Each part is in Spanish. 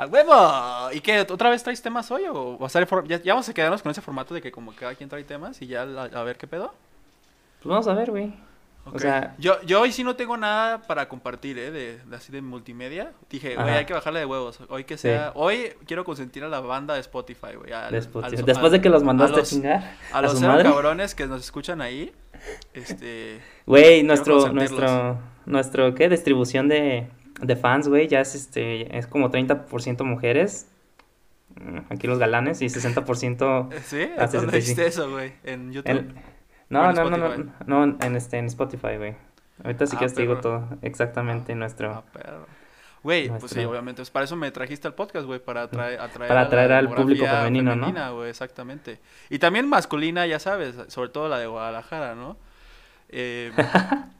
¡A huevo! ¿Y qué? ¿Otra vez traes temas hoy? ¿O ya, ya vamos a quedarnos con ese formato de que como cada quien trae temas y ya a, a ver qué pedo? Pues vamos a ver, güey. O sea- yo, yo hoy sí no tengo nada para compartir, ¿eh? De, de así de multimedia. Dije, güey, hay que bajarle de huevos. Hoy que sea... Hoy quiero consentir a la banda de Spotify, güey. De Spotify. Después de que los mandaste a, los- chingar. A los cero cabrones que nos escuchan ahí. Este... Güey, nuestro, nuestro, nuestro, ¿qué? Distribución de, de fans, güey, ya es este, es como 30% mujeres. Mm, Aquí los galanes y 60% ¿Sí? Ah, ¿Dónde 65. viste eso, güey? En YouTube. en... No, en no, no, no, no, en este, en Spotify, güey. Ahorita sí Ah, que te digo todo, exactamente, nuestro, Ah, perro. Güey, pues sí, Nuestro- obviamente. pues para eso me trajiste al podcast, güey. Para atraer, atraer, Para a atraer al público femenino, ¿no? femenina, güey, exactamente. Y también masculina, ya sabes. Sobre todo la de Guadalajara, ¿no? Eh,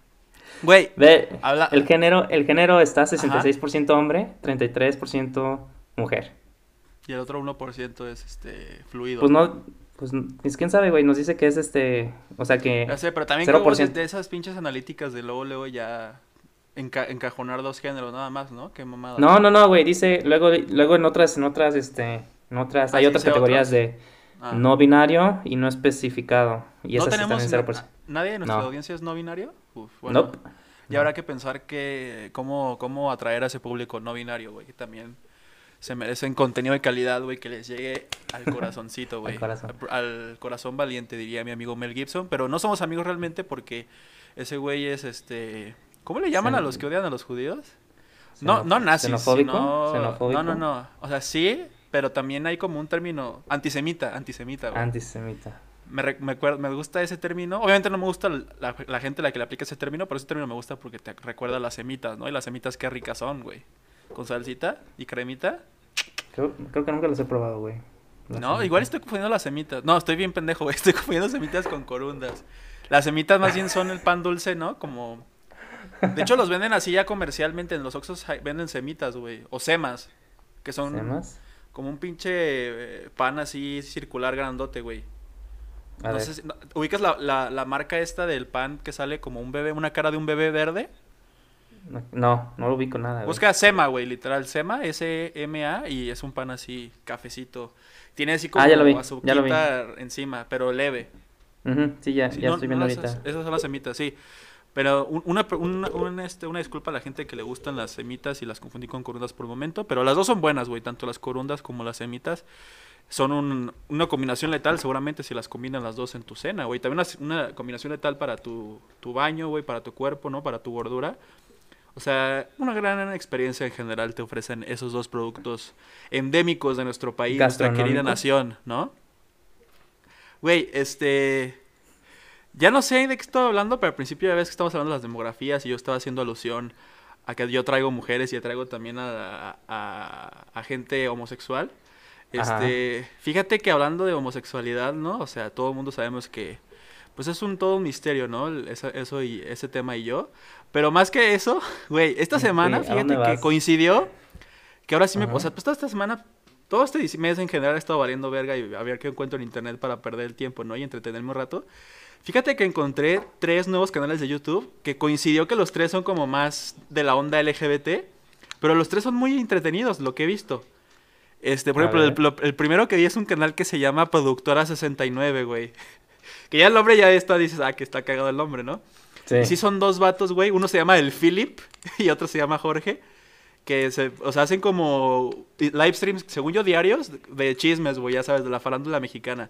Güey, Ve, habla... el género, el género está 66% hombre, 33% mujer. Y el otro 1% es este fluido. Pues no, pues es quién sabe, güey, nos dice que es este, o sea que Ya sé, pero también 0%. como de, esas pinches analíticas de luego, luego ya enca- encajonar dos géneros nada más, ¿no? Qué mamada. No, no, no, güey, dice, luego, luego en otras, en otras, este, en otras, Ah, hay sí, otras categorías otras. de Ah. no binario y no especificado. Y ¿No esas tenemos están en na- 0%. nadie de nuestra No. audiencia es no binario? Uf, bueno. Nope. Y habrá que pensar que cómo, cómo atraer a ese público no binario, güey, que también se merecen contenido de calidad, güey, que les llegue al corazoncito, güey. Al corazón. Al, al corazón valiente, diría mi amigo Mel Gibson. Pero no somos amigos realmente porque ese güey es, este... ¿Cómo le llaman a los que odian a los judíos? No, no nazis, ¿Xenofóbico? sino- ¿Xenofóbico? No, no, no. O sea, sí, pero también hay como un término antisemita, antisemita, güey. Antisemita. Me, re- me, me gusta ese término. Obviamente no me gusta la, la gente a la que le aplica ese término, pero ese término me gusta porque te recuerda a las semitas, ¿no? Y las semitas qué ricas son, güey. Con salsita y cremita. Creo, creo que nunca los he probado, güey. Las No, semitas. igual estoy confundiendo las semitas. No, estoy bien pendejo, güey. Estoy confundiendo semitas con corundas. Las semitas más bien son el pan dulce, ¿no? Como... De hecho, los venden así ya comercialmente. En los Oxxos venden semitas, güey. O semas. Que son ¿Semas? como un pinche eh, pan así circular grandote, güey. A No ver. sé si- no, ¿Ubicas la, la, la marca esta del pan que sale como un bebé, una cara de un bebé verde? No, no, no lo ubico nada, güey. Busca Sema, güey, literal, Sema, S-M-A, y es un pan así, cafecito. Tiene así como Ah, ya lo vi, azuquita ya lo vi. encima, pero leve. Sí, ya, Sí, ya no- estoy no viendo las- ahorita. Esas son las semitas, sí. Pero un- una, una, un, este, una disculpa a la gente que le gustan las semitas y las confundí con corundas por el momento, pero las dos son buenas, güey, tanto las corundas como las semitas. Son un- una combinación letal, seguramente si las combinan las dos en tu cena, güey. También una, una combinación letal para tu, tu baño, güey, para tu cuerpo, ¿no? Para tu gordura. O sea, una gran experiencia en general te ofrecen esos dos productos endémicos de nuestro país, nuestra querida nación, ¿no? Güey, este... Ya no sé de qué estaba hablando, pero al principio ya ves que estamos hablando de las demografías y yo estaba haciendo alusión a que yo traigo mujeres y traigo también a, a- a gente homosexual. Ajá. Este, fíjate que hablando de homosexualidad, ¿no? O sea, todo el mundo sabemos que pues es un todo un misterio, ¿no? Esa- Eso, y ese tema y yo. Pero más que eso, güey, esta semana, ¿a fíjate que coincidió que ahora sí me, o sea, pues toda esta semana, todo este mes en general he estado valiendo verga y a ver qué encuentro en internet para perder el tiempo, ¿no? Y entretenerme un rato. Fíjate que encontré tres nuevos canales de YouTube que coincidió que los tres son como más de la onda LGBT, pero los tres son muy entretenidos, lo que he visto. Este, por A ejemplo, el, primero que vi es un canal que se llama Productora 69, güey. Que ya el nombre ya está, dices, ah, que está cagado el nombre, ¿no? Sí. Y sí son dos vatos, güey. Uno se llama el Philip y otro se llama Jorge. Que se, o sea, hacen como live streams, según yo, diarios de chismes, güey, ya sabes, de la farándula mexicana.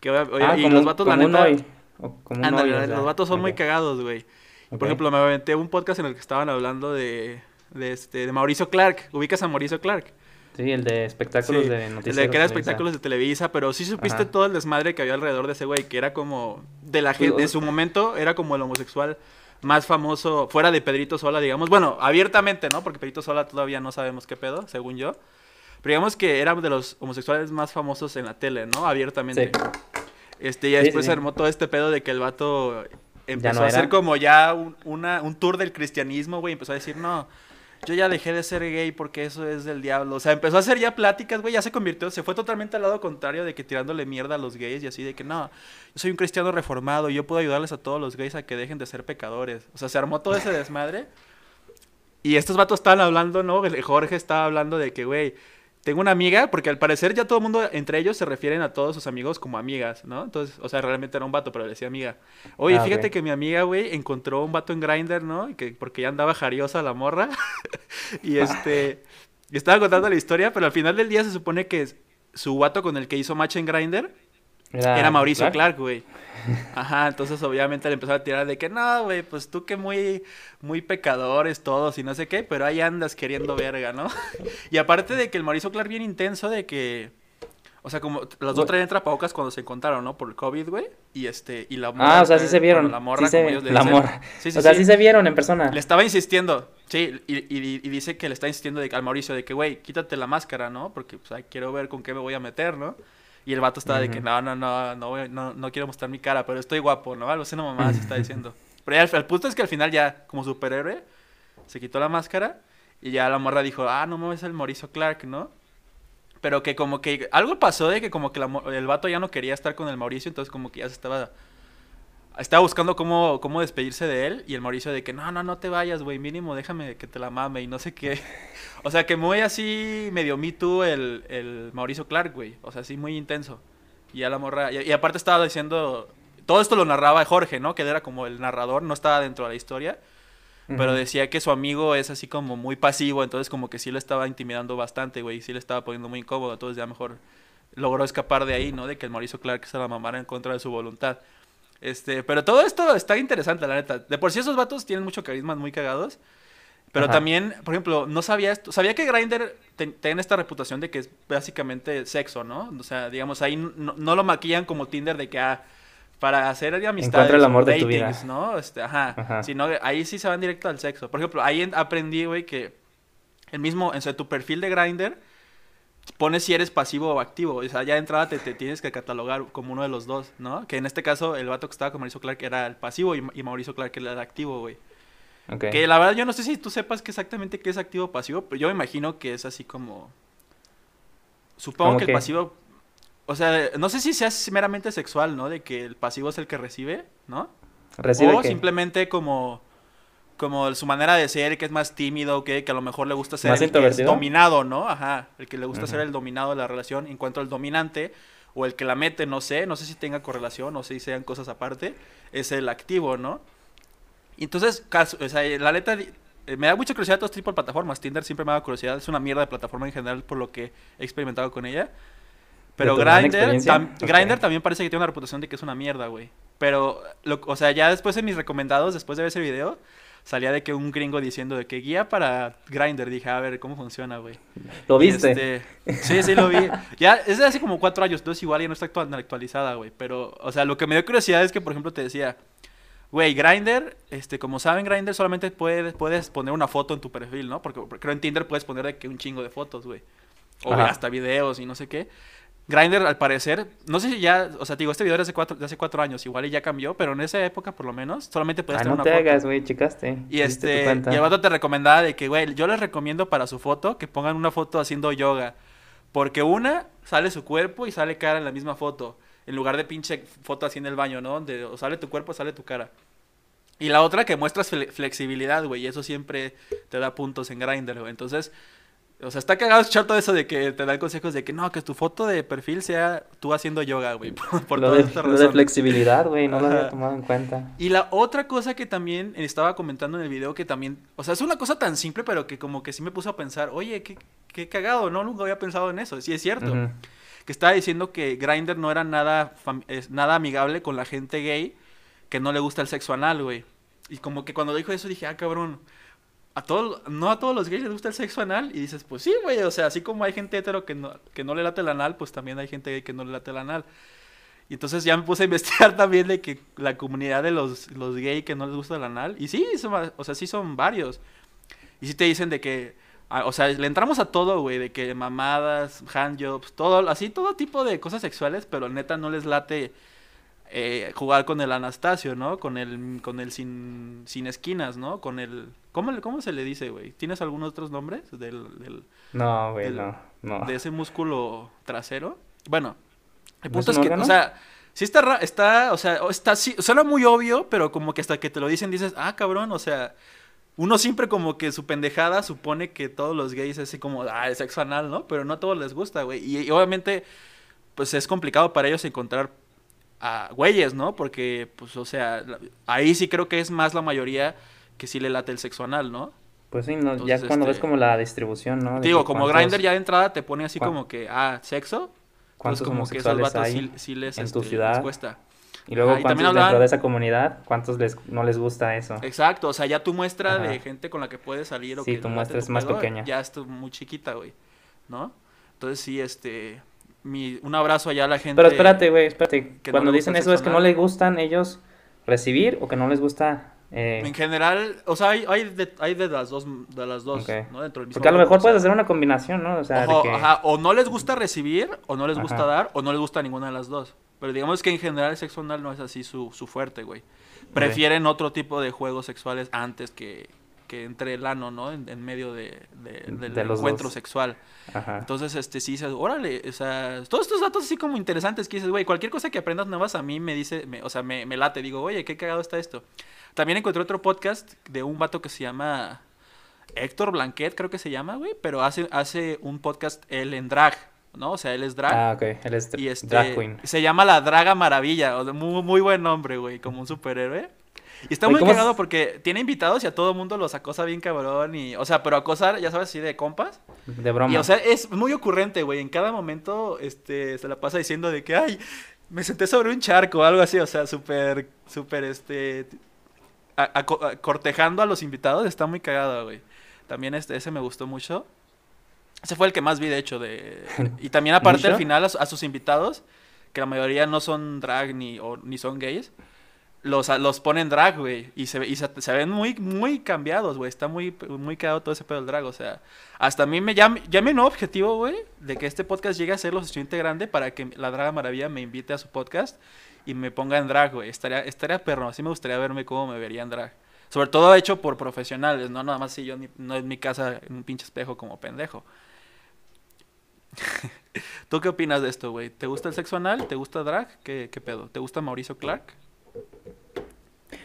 Que, oye, Ah, y como, los vatos, la neta. hoy, como Ándale, hoy, los vatos son muy cagados, güey. Por ejemplo, me aventé un podcast en el que estaban hablando de, de, este, de Mauricio Clark. ¿Ubicas a Mauricio Clark? Sí, el de espectáculos Sí, de el noticias. de que era espectáculos de Televisa, pero sí supiste Ajá. todo el desmadre que había alrededor de ese güey, que era como de la gente, Pues, en su momento era como el homosexual más famoso fuera de Pedrito Sola, digamos, bueno, abiertamente, ¿no? Porque Pedrito Sola todavía no sabemos qué pedo, según yo. Pero digamos que era de los homosexuales más famosos en la tele, ¿no? Abiertamente. Sí. Este, y Sí, después se armó todo este pedo de que el vato empezó no a hacer como ya un, una- un tour del cristianismo, güey. Empezó a decir, no, yo ya dejé de ser gay porque eso es del diablo. O sea, empezó a hacer ya pláticas, güey. Ya se convirtió, se fue totalmente al lado contrario de que tirándole mierda a los gays y así de que no, yo soy un cristiano reformado y yo puedo ayudarles a todos los gays a que dejen de ser pecadores. O sea, se armó todo ese desmadre. Y estos vatos estaban hablando, ¿no? Jorge estaba hablando de que, güey, tengo una amiga, porque al parecer ya todo el mundo, entre ellos, se refieren a todos sus amigos como amigas, ¿no? Entonces, o sea, realmente era un vato, pero le decía amiga. Oye, Ah, fíjate que mi amiga, güey, encontró un vato en Grindr, ¿no? Y que, porque ya andaba jariosa la morra. y este, estaba contando la historia, pero al final del día se supone que su vato con el que hizo match en Grindr era Mauricio Clark, güey. Ajá, entonces obviamente le empezó a tirar de que no, güey, pues tú que muy, muy pecadores todos y no sé qué, pero ahí andas queriendo verga, ¿no? Y aparte de que el Mauricio Clark bien intenso de que, o sea, como los dos traían trapabocas cuando se encontraron, ¿no? Por el COVID, güey, y este, y la Ah, o sea, sí se vieron. bueno, la morra, sí se- como ellos le la dicen. morra. Sí, sí, o sea, sí. sí se vieron en persona. Le estaba insistiendo, sí, y, y- y dice que le está insistiendo de, al Mauricio de que, güey, quítate la máscara, ¿no? Porque, pues, ay, quiero ver con qué me voy a meter, ¿no? Y el vato estaba de que, no, no, no, no, voy- no, no quiero mostrar mi cara, pero estoy guapo, ¿no? Algo así no mamá se está diciendo. Pero ya, el, el punto es que al final ya, como superhéroe, se quitó la máscara y ya la morra dijo, ah, no mames, es el Mauricio Clark, ¿no? Pero que como que algo pasó de que como que la el vato ya no quería estar con el Mauricio, entonces como que ya se estaba estaba buscando cómo, cómo despedirse de él y el Mauricio de que no, no, no te vayas, güey, mínimo déjame que te la mame y no sé qué. O sea, que muy así medio me too el, el Mauricio Clark, güey. O sea, así muy intenso. Y ya la morra, y, y aparte estaba diciendo, todo esto lo narraba Jorge, ¿no? Que él era como el narrador, no estaba dentro de la historia. Pero decía que su amigo es así como muy pasivo, entonces como que sí le estaba intimidando bastante, güey, sí le estaba poniendo muy incómodo, entonces ya mejor logró escapar de ahí, ¿no? De que el Mauricio Clark se la mamara en contra de su voluntad. Este, pero todo esto está interesante, la neta. De por sí esos vatos tienen mucho carisma, muy cagados. Pero Ajá. también, por ejemplo, no sabía esto. Sabía que Grindr tiene esta reputación de que es básicamente sexo, ¿no? O sea, digamos, ahí no, no lo maquillan como Tinder de que, ah, para hacer amistades. Encuentra el amor o de tu vida. datings, ¿no? Este, ajá. Ajá. Sino que ahí sí se van directo al sexo. Por ejemplo, ahí en- aprendí, güey, que el mismo, en tu perfil de Grindr, pones si eres pasivo o activo. O sea, ya de entrada te, te tienes que catalogar como uno de los dos, ¿no? Que en este caso el vato que estaba con Mauricio Clark era el pasivo y, y Mauricio Clark era el activo, güey. Que la verdad yo no sé si tú sepas que exactamente qué es activo o pasivo, pero yo me imagino que es así como... Supongo ¿Cómo que el pasivo... O sea, no sé si sea meramente sexual, ¿no? De que el pasivo es el que recibe, ¿no? ¿Recibe o qué? simplemente como como su manera de ser, que es más tímido, que, que a lo mejor le gusta ser ¿Más el que es dominado, ¿no? Ajá, el que le gusta ser Ujú. el dominado de la relación en cuanto al dominante o el que la mete, no sé, no sé si tenga correlación o si sean cosas aparte, es el activo, ¿no? Entonces, caso- o sea, la neta eh, me da mucha curiosidad todo este tipo de plataformas. Tinder siempre me dado curiosidad, es una mierda de plataforma en general por lo que he experimentado con ella. Pero Grindr, tam- Ok. Grindr también parece que tiene una reputación de que es una mierda, güey. Pero, lo- o sea, ya después de mis recomendados, después de ver ese video, salía de que un gringo diciendo de que guía para Grindr. Dije, a ver, ¿cómo funciona, güey? ¿Lo viste? este, sí, sí, lo vi. Ya, es de hace como cuatro años, entonces igual ya no está actua- actualizada, güey. Pero, o sea, lo que me dio curiosidad es que, por ejemplo, te decía, güey, Grindr, este, como saben, Grindr solamente puedes, puedes poner una foto en tu perfil, ¿no? Porque, porque creo en Tinder puedes poner de que un chingo de fotos, güey. O Ajá. hasta videos y no sé qué. Grindr, al parecer, no sé si ya, o sea, te digo, este video de hace cuatro, de hace cuatro años, igual y ya cambió, pero en esa época, por lo menos, solamente podías Ah, tener no una te foto. hagas, güey, checaste. Y este, y el vato te recomendaba de que, güey, yo les recomiendo para su foto que pongan una foto haciendo yoga. Porque una, sale su cuerpo y sale cara en la misma foto. En lugar de pinche foto así en el baño, ¿no? Donde o sale tu cuerpo sale tu cara. Y la otra que muestras fle- flexibilidad, güey. Y eso siempre te da puntos en Grindr, güey. Entonces, o sea, está cagado escuchar todo eso de que te dan consejos de que no, que tu foto de perfil sea tú haciendo yoga, güey. Por, por lo, todas de, estas lo de flexibilidad, güey, no lo Ajá. había tomado en cuenta. Y la otra cosa que también estaba comentando en el video que también, o sea, es una cosa tan simple, pero que como que sí me puso a pensar, oye, qué, qué cagado, ¿no? Nunca había pensado en eso. Sí, es cierto. Ujú. Que estaba diciendo que Grindr no era nada, nada amigable con la gente gay que no le gusta el sexo anal, güey. Y como que cuando dijo eso dije, ah, cabrón, a todos, no a todos los gays les gusta el sexo anal. Y dices, pues sí, güey, o sea, así como hay gente hetero que no, que no le late el anal, pues también hay gente gay que no le late el anal. Y entonces ya me puse a investigar también de que la comunidad de los, los gay que no les gusta el anal. Y sí, son, o sea, sí son varios. Y sí te dicen de que, ah, o sea, le entramos a todo, güey, de que mamadas, handjobs, todo, así todo tipo de cosas sexuales, pero neta no les late eh, jugar con el Anastasio, ¿no? Con el, con el sin, sin esquinas, ¿no? Con el, ¿cómo, cómo se le dice, güey? ¿Tienes algunos otros nombres del, del- No, güey, no, no. de ese músculo trasero? Bueno, el ¿No es punto es, que, órgano? o sea, sí está, está, o sea, está, sí, suena muy obvio, pero como que hasta que te lo dicen dices, ah, cabrón, o sea, uno siempre como que su pendejada supone que todos los gays es así como, ah, el sexo anal, ¿no? Pero no a todos les gusta, güey. Y, y obviamente, pues es complicado para ellos encontrar a güeyes, ¿no? Porque, pues, o sea, ahí sí creo que es más la mayoría que sí le late el sexo anal, ¿no? Pues sí, no, ya cuando ves este, como la distribución, ¿no? De Digo, como cuántos- Grindr ya de entrada te pone así cuán- como que, ah, sexo. cuántos Entonces como que esos vatos hay sí, sí les, en tu este, ciudad. les cuesta. Y luego y cuántos también dentro de esa comunidad, cuántos les, no les gusta eso. Exacto, o sea, ya tu muestra Ajá. de gente con la que puedes salir o Sí, que tu le muestra es más pequeña. Ya es tu- muy chiquita, güey, ¿no? Entonces sí, este, mi, un abrazo allá a la gente. Pero espérate, güey, espérate. no Cuando dicen eso es que no les gustan ellos recibir o que no les gusta... eh, En general, o sea, hay, hay, de, hay de las dos, de las dos, porque a lo mejor puedes hacer una combinación, ¿no? O sea, de ojo, que... ajá, o no les gusta recibir, o no les gusta Ajá. dar, o no les gusta ninguna de las dos. Pero digamos que en general el sexo anal no es así su, su fuerte, güey. Prefieren otro tipo de juegos sexuales antes que, que entre el ano, ¿no? En, en medio de, de- del De encuentro dos. sexual. Ajá. Entonces, este, sí dices, órale, o sea, todos estos datos así como interesantes que dices, güey, cualquier cosa que aprendas nuevas a mí me dice, me- o sea, me, me late, digo, oye, qué cagado está esto. También encontré otro podcast de un vato que se llama Héctor Blanquet, creo que se llama, güey, pero hace, hace un podcast él en drag, ¿no? O sea, él es drag. Ah, ok. Él es y este, drag queen. se llama La Draga Maravilla, muy, muy buen nombre, güey, como un superhéroe. Y está muy ¿cómo cagado es? porque tiene invitados y a todo mundo los acosa bien cabrón y, o sea, pero acosar, ya sabes, así de compas. De broma. Y o sea, es muy ocurrente, güey. En cada momento, este, se la pasa diciendo de que, ay, me senté sobre un charco o algo así. O sea, súper, súper, este, a- a- co- a- cortejando a los invitados. Está muy cagado, güey. También este, ese me gustó mucho. Ese fue el que más vi, de hecho, de... Y también aparte al final a, su- a sus invitados, que la mayoría no son drag ni, o, ni son gays, los, los ponen drag, güey. Y, se, y se, ven muy, muy cambiados, güey. Está muy, muy cagado todo ese pedo del drag. O sea, hasta a mí me llama, ya mi nuevo objetivo, güey, de que este podcast llegue a ser lo suficiente grande para que la Draga Maravilla me invite a su podcast y me ponga en drag, güey. Estaría, estaría perro. Así me gustaría verme cómo me vería en drag. Sobre todo hecho por profesionales, no nada más si yo ni- no en mi casa en un pinche espejo como pendejo. ¿Tú qué opinas de esto, güey? ¿Te gusta el sexo anal? ¿Te gusta drag? ¿Qué, qué pedo? ¿Te gusta Mauricio Clark?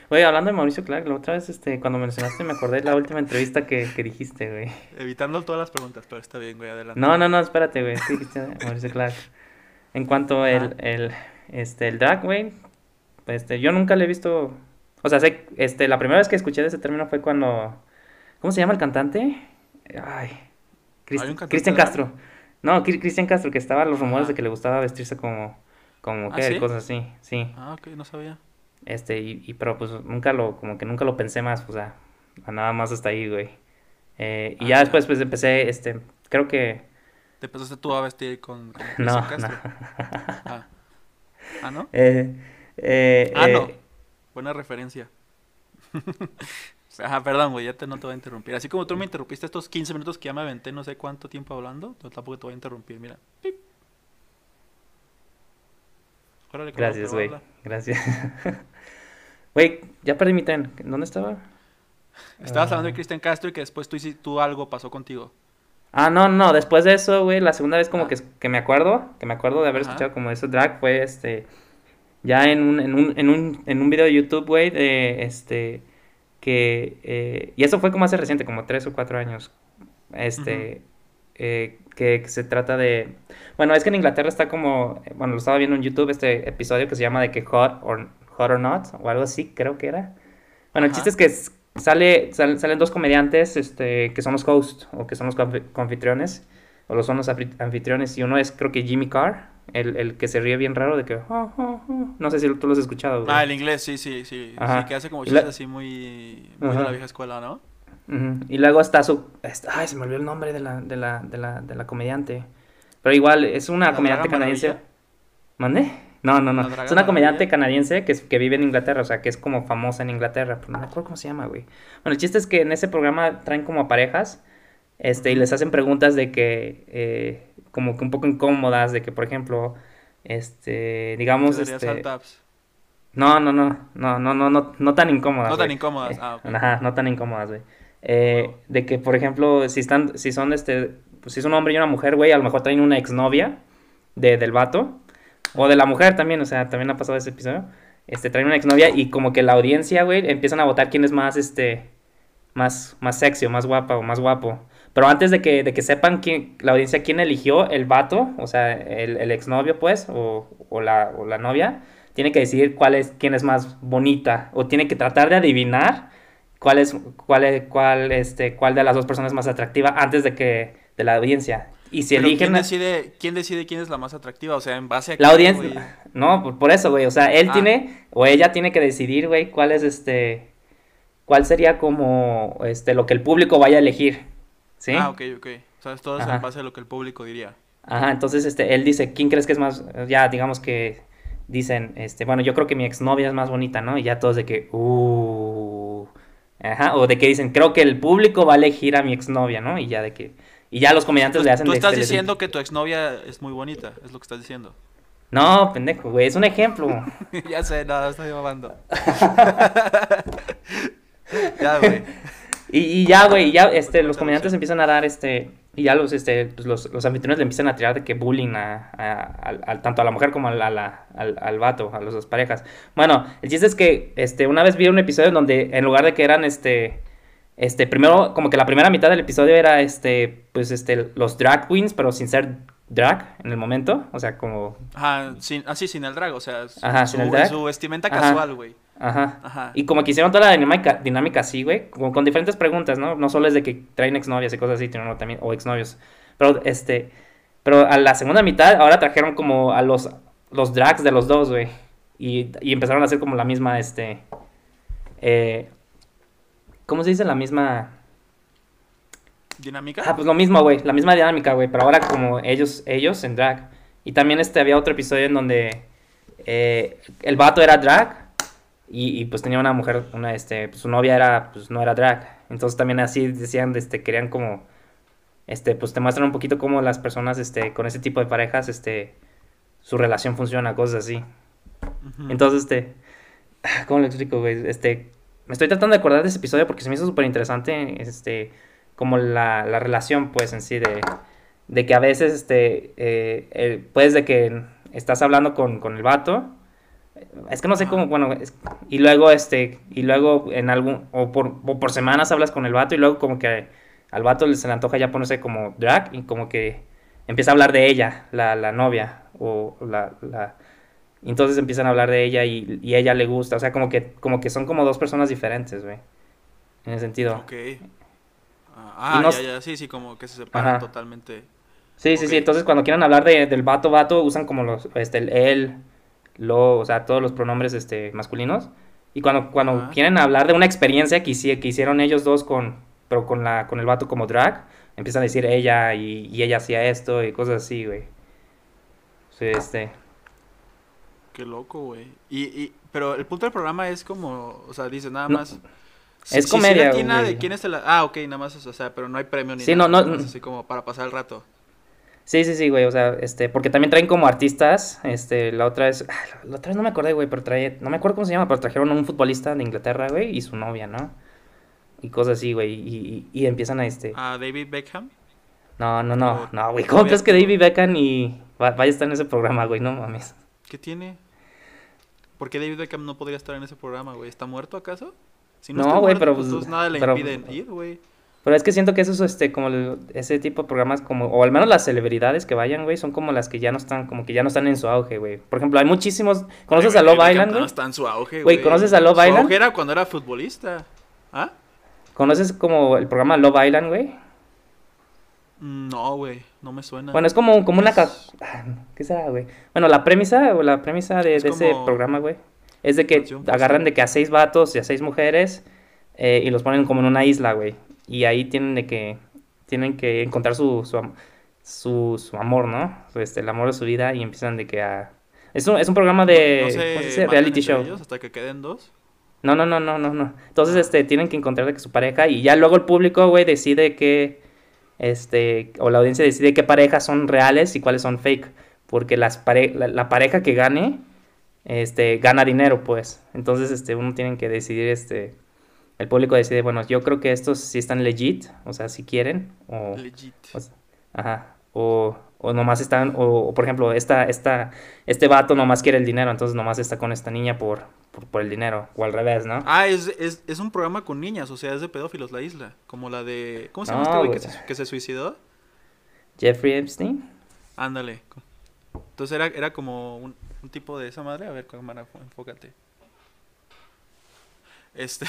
Oye, hablando de Mauricio Clark, la otra vez, este, cuando mencionaste, me acordé de la última entrevista que, que dijiste, güey. Evitando todas las preguntas, pero está bien, güey, adelante. No, no, no, espérate, güey. Dijiste Mauricio Clark. En cuanto Ajá. el, el, este, el drag, güey, este, yo nunca le he visto... O sea, sé, este, la primera vez que escuché de ese término fue cuando... ¿Cómo se llama el cantante? Ay, Crist- ¿Hay un cantante Cristian? Castro. No, Cri- Cristian Castro, que estaban los rumores de que le gustaba vestirse como, como ¿Ah, sí? cosas así, sí. Ah, ok, no sabía. Este, y, y pero pues nunca lo, como que nunca lo pensé más, o sea, nada más hasta ahí, güey. Eh, y Ah, ya ya. después pues empecé, este, creo que, ¿Te empezaste tú a vestir con, con no, no. Ah. ¿Ah, no? Eh, eh, Ah, eh, no. Buena referencia. Ajá, perdón, güey, ya te, no te voy a interrumpir. Así como tú me interrumpiste estos 15 minutos que ya me aventé no sé cuánto tiempo hablando, yo tampoco te voy a interrumpir, mira. Pip. Órale, cabrón, Gracias, güey, gracias. Güey, ya perdí mi tren, ¿dónde estaba? Estabas hablando de Ah. Cristian Castro y que después tú, tú algo pasó contigo. Ah, no, no, después de eso, güey, la segunda vez como Ah. que, que me acuerdo, que me acuerdo de haber Ajá. escuchado como eso drag fue, este, ya en un, en un, en un, en un video de YouTube, güey, de, este, que, eh, y eso fue como hace reciente, como tres o cuatro años, este, eh, que, que se trata de, bueno, es que en Inglaterra está como, eh, bueno, lo estaba viendo en YouTube, este episodio que se llama de que Hot or, Hot or Not, o algo así, creo que era. Bueno, el Ajá. chiste es que sale, sal- salen dos comediantes, este, que son los hosts, o que son los anfitriones, o los son los anfi- anfitriones, y uno es, creo que Jimmy Carr, el, el que se ríe bien raro de que, "Ah, ah, ah". no sé si tú lo has escuchado, güey. Ah, el inglés, sí, sí, sí. Ajá. Sí, que hace como Y la- chistes así muy, muy de la vieja escuela, ¿no? Ujú. Y luego está su... está- ay, se me olvidó el nombre de la, de la, de la, de la comediante. Pero igual, es una ¿La comediante canadiense. ¿Mande? No, no, no. ¿La Draga Es una comediante canadiense que, es- que vive en Inglaterra, o sea, que es como famosa en Inglaterra. Pero no me acuerdo cómo se llama, güey. Bueno, el chiste es que en ese programa traen como a parejas este, y les hacen preguntas de que... eh, como que un poco incómodas, de que, por ejemplo, este, digamos, este... No, no, no, no, no, no, no, no tan incómodas. No tan incómodas. Eh, Ah, ok. Ajá, no tan incómodas, güey. Eh, de que, por ejemplo, si están, si son este, pues si es un hombre y una mujer, güey, a lo mejor traen una exnovia de, del vato. O de la mujer también, o sea, también ha pasado ese episodio. Este, traen una exnovia y como que la audiencia, güey, empiezan a votar quién es más, este, más, más sexy o más guapa o más guapo. Pero antes de que, de que sepan quién, la audiencia quién eligió el vato, o sea, el, exnovio, pues, o, o, la, o la novia, tiene que decidir cuál es, quién es más bonita, o tiene que tratar de adivinar cuál es, cuál es, cuál, este, cuál de las dos personas es más atractiva antes de que, de la audiencia. Y si Pero eligen... ¿quién decide, ¿quién decide quién es la más atractiva? O sea, en base a La audiencia. güey? No, por, por eso, güey. O sea, él Ah. tiene, o ella tiene que decidir, güey, cuál es este. Cuál sería como este lo que el público vaya a elegir. ¿Sí? Ah, ok, ok. O sea, es todo en base a lo que el público diría. Ajá, entonces este, él dice, ¿quién crees que es más? Ya, digamos que dicen, este, bueno, yo creo que mi exnovia es más bonita, ¿no? Y ya todos de que, uh. Ajá, o de que dicen, creo que el público va a elegir a mi exnovia, ¿no? Y ya de que. Y ya los comediantes Tú, le hacen tú estás de- diciendo que tu exnovia es muy bonita, es lo que estás diciendo. No, pendejo, güey, es un ejemplo. ya sé, no, estoy mamando. ya, güey. Y, y ya, güey, ya este, los comediantes empiezan a dar, este, y ya los, este, pues, los, los anfitriones le empiezan a tirar de que bullying a, a- tanto a la mujer como la- al, al vato, a las dos parejas. Bueno, el chiste es que, este, una vez vi un episodio en donde, en lugar de que eran, este, este, primero, como que la primera mitad del episodio era, este, pues, este, los drag queens, pero sin ser drag en el momento, o sea, como, Ajá, sin, así sin el drag, o sea, su, Ajá, sin el drag. su vestimenta Ajá. casual, güey. ajá. Ajá. Y como que hicieron toda la dinámica, dinámica así, güey, con, con diferentes preguntas, ¿no? No solo es de que traen exnovias y cosas así, sino también, o exnovios. Pero, este, pero a la segunda mitad ahora trajeron como a los, los drags de los dos, güey. Y, y empezaron a hacer como la misma, este, eh, ¿cómo se dice? La misma... ¿Dinámica? Ah, pues lo mismo, güey, la misma dinámica, güey, pero ahora como ellos, ellos en drag. Y también este había otro episodio en donde eh, el vato era drag y, y, pues tenía una mujer, una este, pues su novia era, pues no era drag. Entonces también así decían, este, querían como, este, pues te muestran un poquito cómo las personas, este, con ese tipo de parejas, este, su relación funciona, cosas así. Entonces, este, ¿cómo lo explico, güey? Este, me estoy tratando de acordar de ese episodio porque se me hizo súper interesante, este, como la, la relación, pues, en sí, de, de que a veces, este, eh, eh, pues, de que estás hablando con, con el vato, es que no sé cómo, bueno, es- y luego, este, y luego en algún, o por, o por semanas hablas con el vato y luego como que al vato se le antoja ya ponerse como drag y como que empieza a hablar de ella, la, la novia, o la, la, entonces empiezan a hablar de ella y, y a ella le gusta. O sea, como que, como que son como dos personas diferentes, güey. En ese sentido. Ok. Ah, Y no ya, ya, sí, sí, como que se separan Ajá. totalmente. Sí, sí, Ok. sí. Entonces cuando quieren hablar de, del vato, vato, usan como los, este, el él, lo, o sea, todos los pronombres, este, masculinos. Y cuando, cuando Ajá. quieren hablar de una experiencia que, que hicieron ellos dos con, pero con la, con el vato como drag, empiezan a decir ella y, y ella hacía esto y cosas así, güey. Sí, este. Qué loco, güey. Y, y, pero el punto del programa es como, o sea, dice nada No, más. es comedia, le atina güey. de quién es el. Ah, ok, nada más, o sea, pero no hay premio ni Sí, nada. no, no- más así como para pasar el rato. Sí, sí, sí, güey, o sea, este, porque también traen como artistas, este, la otra vez, ah, la, otra vez no me acordé, güey, pero trae, no me acuerdo cómo se llama, pero trajeron a un futbolista de Inglaterra, güey, y su novia, ¿no? Y cosas así, güey, y, y, y empiezan a, este, Ah, David Beckham. no, no, no, no, güey, ¿cómo crees que David Beckham y va- vaya a estar en ese programa, güey? No mames. ¿Qué tiene? ¿Por qué David Beckham no podría estar en ese programa, güey? ¿Está muerto acaso? Si No, güey, pero, pues, pues, nada le pero- impiden ir, güey. Pero es que siento que eso es, este, como ese tipo de programas como, o al menos las celebridades que vayan, güey, son como las que ya no están, como que ya no están en su auge, güey. Por ejemplo, hay muchísimos, ¿conoces Ay, a Love Island? No está en su auge, Güey. ¿conoces a Love Su Island? auge era cuando era futbolista. ¿Ah? ¿Conoces como el programa Love Island, güey? Mm, No, güey, no me suena. Bueno, es como, como una... ca- ah, ¿Qué será, güey? Bueno, la premisa o la premisa de, Es de ese programa, güey, es de que fácil. agarran de que a seis vatos y a seis mujeres eh, y los ponen como en una isla, güey. Y ahí tienen de que... Tienen que encontrar su, su, su, su amor, ¿no? Este, el amor de su vida y empiezan de que a... Es un, es un programa de... No ¿Cómo se dice? Reality show. ellos hasta que queden dos. No, no, no, no, no, no. Entonces, este, tienen que encontrar de que su pareja y ya luego el público, güey, decide que, este, o la audiencia decide qué parejas son reales y cuáles son fake, porque las pare la, la pareja que gane, este, gana dinero, pues. Entonces, este, uno tiene que decidir, este, el público decide, bueno, yo creo que estos sí están legit, o sea, si quieren, o, Legit. o ajá, o, O nomás están, o, o, por ejemplo, esta, esta, este vato nomás quiere el dinero, entonces nomás está con esta niña por, por, por el dinero, o al revés, ¿no? Ah, es, es, es un programa con niñas, o sea, es de pedófilos la isla. Como la de. ¿Cómo se llama No, este güey que güey. se, que se suicidó? Jeffrey Epstein. Ándale. Entonces era, era como un, un tipo de esa madre. A ver, cámara, enfócate. Este.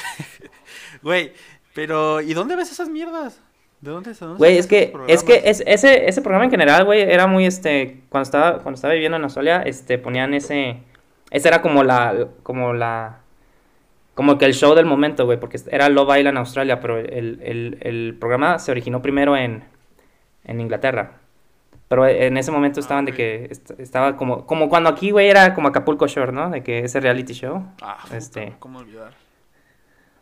Güey, pero ¿y dónde ves esas mierdas? ¿De dónde, de dónde Güey, es que, es que es, ese, ese programa en general, güey, era muy, este, cuando estaba, cuando estaba viviendo en Australia, este, ponían ese, ese era como la, como la, como que el show del momento, güey, porque era Love Island Australia, pero el, el, el programa se originó primero en, en Inglaterra. Pero en ese momento Ah, estaban de que est- estaba como, como cuando aquí, güey, era como Acapulco Shore, ¿no? De que ese reality show. Ah, puta, este- ¿cómo olvidar?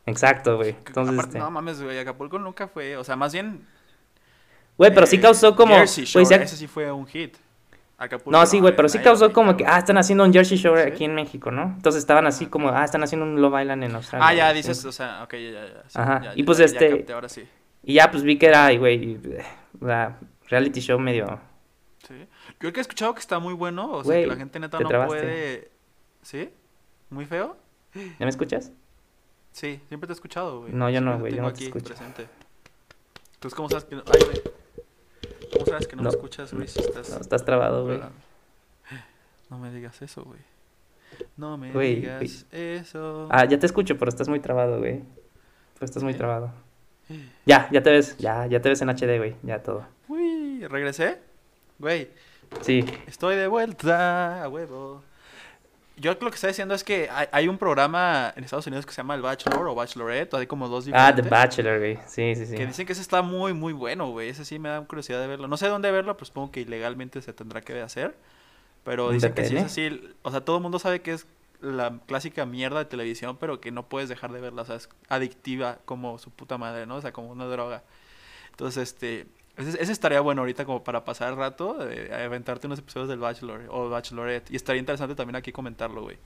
Exacto, güey. Entonces, aparte, este, no mames, güey, Acapulco nunca fue, o sea, más bien... güey, pero sí eh, causó como, Jersey Shore, se- ese sí fue un hit. Acapulco, No, sí, güey, pero sí causó como que, ah, están haciendo un Jersey Shore ¿Sí? aquí en México, ¿no? Entonces estaban así como, ah, están haciendo un Love Island en Australia. Ah, ya dices, o sea, ok, ya, ya, ya. sí, Ajá, ya, y pues, ya, ya este- capté, ahora sí. Y ya, pues vi que era, güey, la reality show medio... Sí. Yo que he escuchado que está muy bueno, o sea, que la gente neta no trabaste. puede... ¿Sí? ¿Muy feo? ¿Ya me escuchas? Sí, siempre te he escuchado, güey. No, yo no, güey, yo no te escucho. presente. Entonces, ¿cómo sabes que no? Ay, güey. ¿Cómo sabes que no, No. me escuchas, güey? Si estás... No, estás trabado, güey. No me digas eso, güey. No me digas eso. Ah, ya te escucho, pero estás muy trabado, güey. Pero estás muy trabado. Ya, ya te ves, ya, ya te ves en HD, güey, ya todo. Uy, ¿regresé? Güey, Sí, estoy de vuelta, a huevo. Yo lo que estoy diciendo es que hay, hay un programa en Estados Unidos que se llama El Bachelor o Bachelorette, hay como dos ah, The diferentes. Bachelor, güey, sí, sí, sí. Que dicen que ese está muy, muy bueno, güey. Ese sí me da curiosidad de verlo. No sé dónde verlo, pero supongo que ilegalmente se tendrá que hacer. Pero ¿Un dicen que sí es así. O sea, todo el mundo sabe que es la clásica mierda de televisión, pero que no puedes dejar de verla. O sea, es adictiva como su puta madre, ¿no? O sea, como una droga. Entonces, este... Ese, ese estaría bueno ahorita como para pasar el rato, eh, aventarte unos episodios del Bachelor o Bachelorette. Y estaría interesante también aquí comentarlo, güey.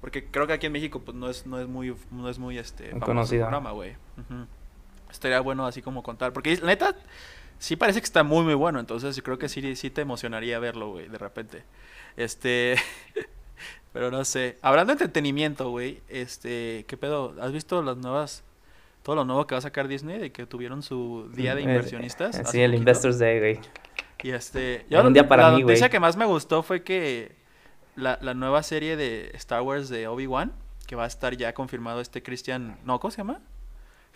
Porque creo que aquí en México pues no es, no es muy, no es muy este, conocido. programa, güey. Ujú. Estaría bueno así como contar. Porque la neta, sí parece que está muy, muy bueno. Entonces yo creo que sí, sí te emocionaría verlo, güey, de repente. Este. Pero no sé. Hablando de entretenimiento, güey. Este. ¿Qué pedo? ¿Has visto las nuevas. Todo lo nuevo que va a sacar Disney? De que tuvieron su día de El- inversionistas. eh, Sí, el poquito. Investors Day, güey. Y este. Era un día para la mí, noticia güey. que más me gustó fue que. La, la nueva serie de Star Wars de Obi-Wan. Que va a estar ya confirmado este Christian. No, ¿cómo se llama?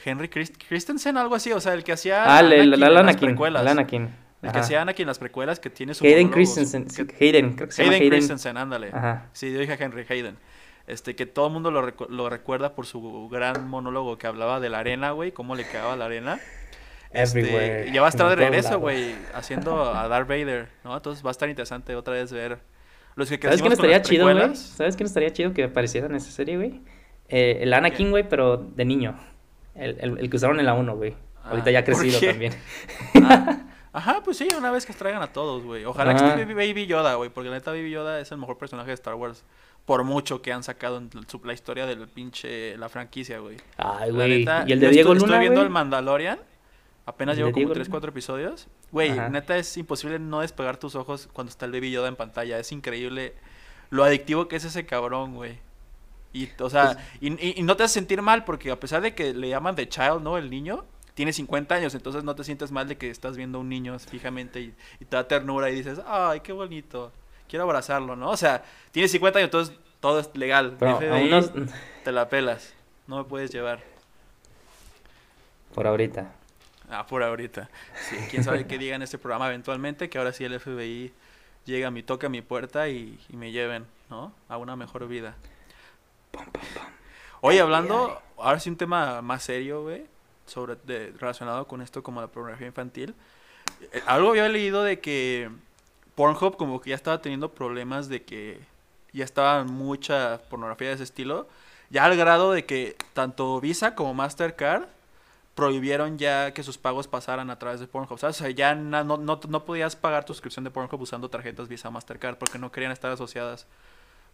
Henry Christ- Christensen, algo así. O sea, el que hacía. Ah, el, el, Anakin el en las Anakin, el Anakin. El que hacía Anakin en las precuelas, que tiene su. Hayden monólogo, su- Christensen, que- Hayden, creo que se llama Hayden Hayden. Christensen, ándale. Ajá. Sí, yo dije Henry Hayden. Este, que todo el mundo lo, recu- lo recuerda por su gran monólogo que hablaba de la arena, güey, cómo le quedaba la arena. Este, ya va a estar de regreso, güey, haciendo a Darth Vader, ¿no? Entonces va a estar interesante otra vez ver los que ¿Sabes quién estaría chido, güey? ¿Sabes quién estaría chido que apareciera en esa serie, güey? Eh, el Anakin, güey, pero de niño. El, el, el que usaron en la 1, güey. Ah, Ahorita ya ha ¿por crecido también. Ah, Ajá, pues sí, una vez que traigan a todos, güey. Ojalá que esté Baby Baby Yoda, güey, porque la neta Baby Yoda es el mejor personaje de Star Wars. Por mucho que han sacado en su- la historia del pinche, la franquicia, güey. Ay, güey. neta, Y el de Diego estoy, estoy viendo güey. el Mandalorian. Apenas ¿El llevo como Diego 3, Luna? 4 episodios. Güey, Ajá. neta es imposible no despegar tus ojos cuando está el Baby Yoda en pantalla. Es increíble lo adictivo que es ese cabrón, güey. Y, o sea, Pues y, y- y no te hace sentir mal porque a pesar de que le llaman The Child, ¿no? El niño, tiene 50 años, entonces no te sientes mal de que estás viendo a un niño fijamente y, y te da ternura y dices, ay, qué bonito, quiero abrazarlo, ¿no? O sea, tiene 50 años, entonces todo es legal. Pero FBI, no... te la pelas, no me puedes llevar. Por ahorita. Ah, por ahorita. Sí, quién sabe qué diga en este programa eventualmente, que ahora sí el FBI llega a mi, toca a mi puerta y, y me lleven, ¿no? A una mejor vida. Oye, hablando, ahora sí un tema más serio, güey, sobre de- relacionado con esto como la pornografía infantil. Eh, Algo había leído de que Pornhub como que ya estaba teniendo problemas de que ya estaba mucha pornografía de ese estilo, ya al grado de que tanto Visa como Mastercard prohibieron ya que sus pagos pasaran a través de Pornhub. ¿sabes? O sea, ya no, no, no podías pagar tu suscripción de Pornhub usando tarjetas Visa Mastercard porque no querían estar asociadas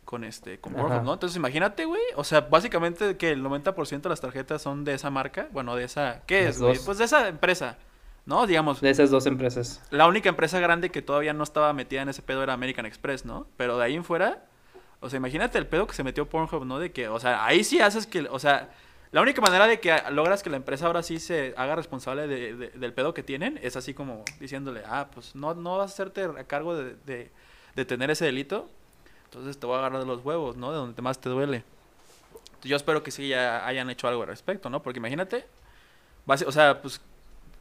con este con Pornhub, Ajá. ¿no? Entonces imagínate, güey, o sea, básicamente que el 90% de las tarjetas son de esa marca, bueno, de esa ¿qué es, güey? Pues de esa empresa. ¿No? Digamos, De esas dos empresas. la única empresa grande que todavía no estaba metida en ese pedo era American Express, ¿no? Pero de ahí en fuera, o sea, imagínate el pedo que se metió Pornhub, ¿no? De que, o sea, ahí sí haces que, o sea, la única manera de que logras que la empresa ahora sí se haga responsable de- de- del pedo que tienen es así como diciéndole, ah, pues no, no vas a hacerte a cargo de, de, de tener ese delito, entonces te voy a agarrar de los huevos, ¿no? De donde más te duele. Yo espero que sí ya hayan hecho algo al respecto, ¿no? Porque imagínate, o sea, pues,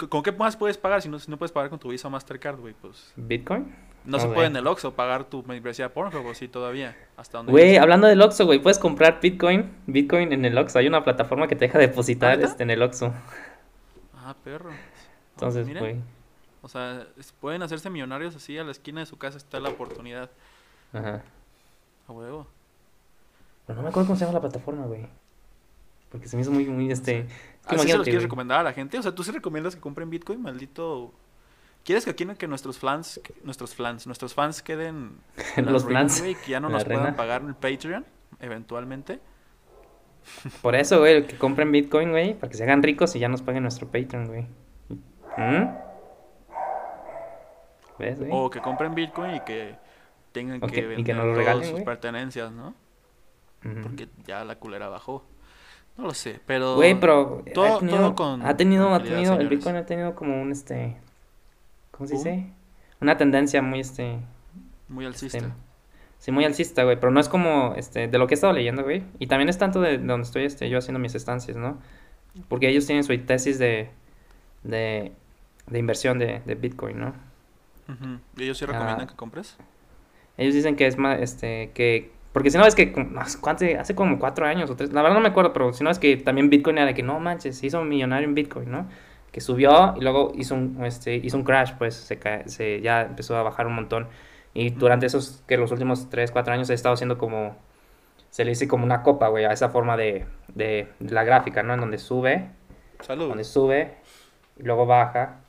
¿con- ¿con qué más puedes pagar si no, si no puedes pagar con tu Visa o Mastercard, güey? Pues ¿Bitcoin? no se puede en el Oxxo pagar tu membresía Pornhub, ¿o sí todavía? Hasta donde Güey, hablando del Oxxo, güey, puedes comprar Bitcoin, Bitcoin en el Oxxo. Hay una plataforma que te deja depositar ¿Ahorita? este, en el Oxxo. Ah, perro. Entonces, güey. O sea, pueden hacerse millonarios así, a la esquina de su casa está la oportunidad. Ajá. A huevo. Pero no me acuerdo cómo se llama la plataforma, güey. Porque se me hizo muy, muy, este... ¿Así se los quieres recomendar a la gente? O sea, ¿tú sí recomiendas que compren Bitcoin, maldito? ¿Quieres que aquí que nuestros fans, que nuestros fans, nuestros fans queden en Los fans. güey, que ya no nos puedan pagar el Patreon, eventualmente? Por eso, güey, que compren Bitcoin, güey, para que se hagan ricos y ya nos paguen nuestro Patreon, güey. ¿Mm? ¿Ves, güey? O que compren Bitcoin y que tengan que que- y vender que nos lo todas regalen, sus pertenencias, ¿no? Porque ya la culera bajó. No lo sé, pero... Güey, pero todo- ha tenido, todo con ha tenido, ha tranquilidad, tenido, el. Bitcoin ha tenido como un, este, ¿cómo se dice? Una tendencia muy, este, Muy alcista. este, sí, muy alcista, güey, pero no es como, este, de lo que he estado leyendo, güey, y también es tanto de, de donde estoy, este, yo haciendo mis estancias, ¿no? Porque ellos tienen su tesis de, de, de inversión de, de Bitcoin, ¿no? Ujú. ¿Y ellos sí recomiendan Ah. que compres? Ellos dicen que es más, este, que... Porque si no es que hace como cuatro años o tres, la verdad no me acuerdo, pero si no es que también Bitcoin era de que no manches, se hizo millonario en Bitcoin, ¿no? Que subió y luego hizo un, este, hizo un crash, pues se, cae- se ya empezó a bajar un montón. Y durante esos, que los últimos tres, cuatro años he estado haciendo como, se le dice como una copa, güey, a esa forma de, de, de la gráfica, ¿no? En donde sube, Salud. donde sube y luego baja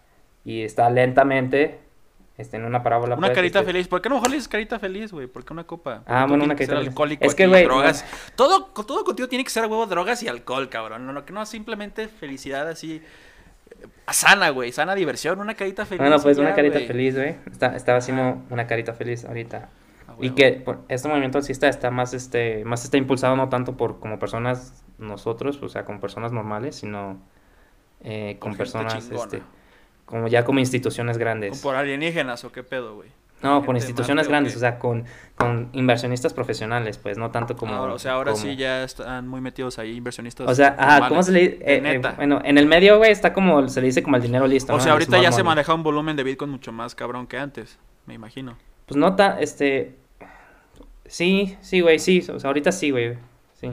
y está lentamente, este, en una parábola. Una pues, carita feliz. ¿Por qué no mejor le dices carita feliz, güey? ¿Por qué una copa? Ah, bueno, una carita feliz. Es que, güey, drogas. Todo, todo contigo tiene que ser huevo drogas y alcohol, cabrón. No, no, que no simplemente felicidad así eh, sana, güey. Sana diversión. Una carita feliz. Bueno, pues una carita feliz, güey. Estaba haciendo una carita feliz ahorita. A Y que por- este movimiento alcista está más, este, más está impulsado no tanto por como personas nosotros, o sea, como personas normales, sino eh, Con con personas, este, como ya como instituciones ¿Con grandes. ¿Por alienígenas o qué pedo, güey? No, de instituciones Marte, ¿o grandes, o sea, con, con inversionistas profesionales, pues, no tanto como... Ahora, o sea, ahora como- sí ya están muy metidos ahí inversionistas. O sea, ajá, ¿cómo se le dice? Eh, eh, bueno, en el medio, güey, está como, se le dice como el dinero listo, o sea, ahorita ya se maneja un volumen de Bitcoin mucho más cabrón que antes, me imagino. Pues no ta- este... Sí, sí, güey, sí, o sea, ahorita sí, güey, sí.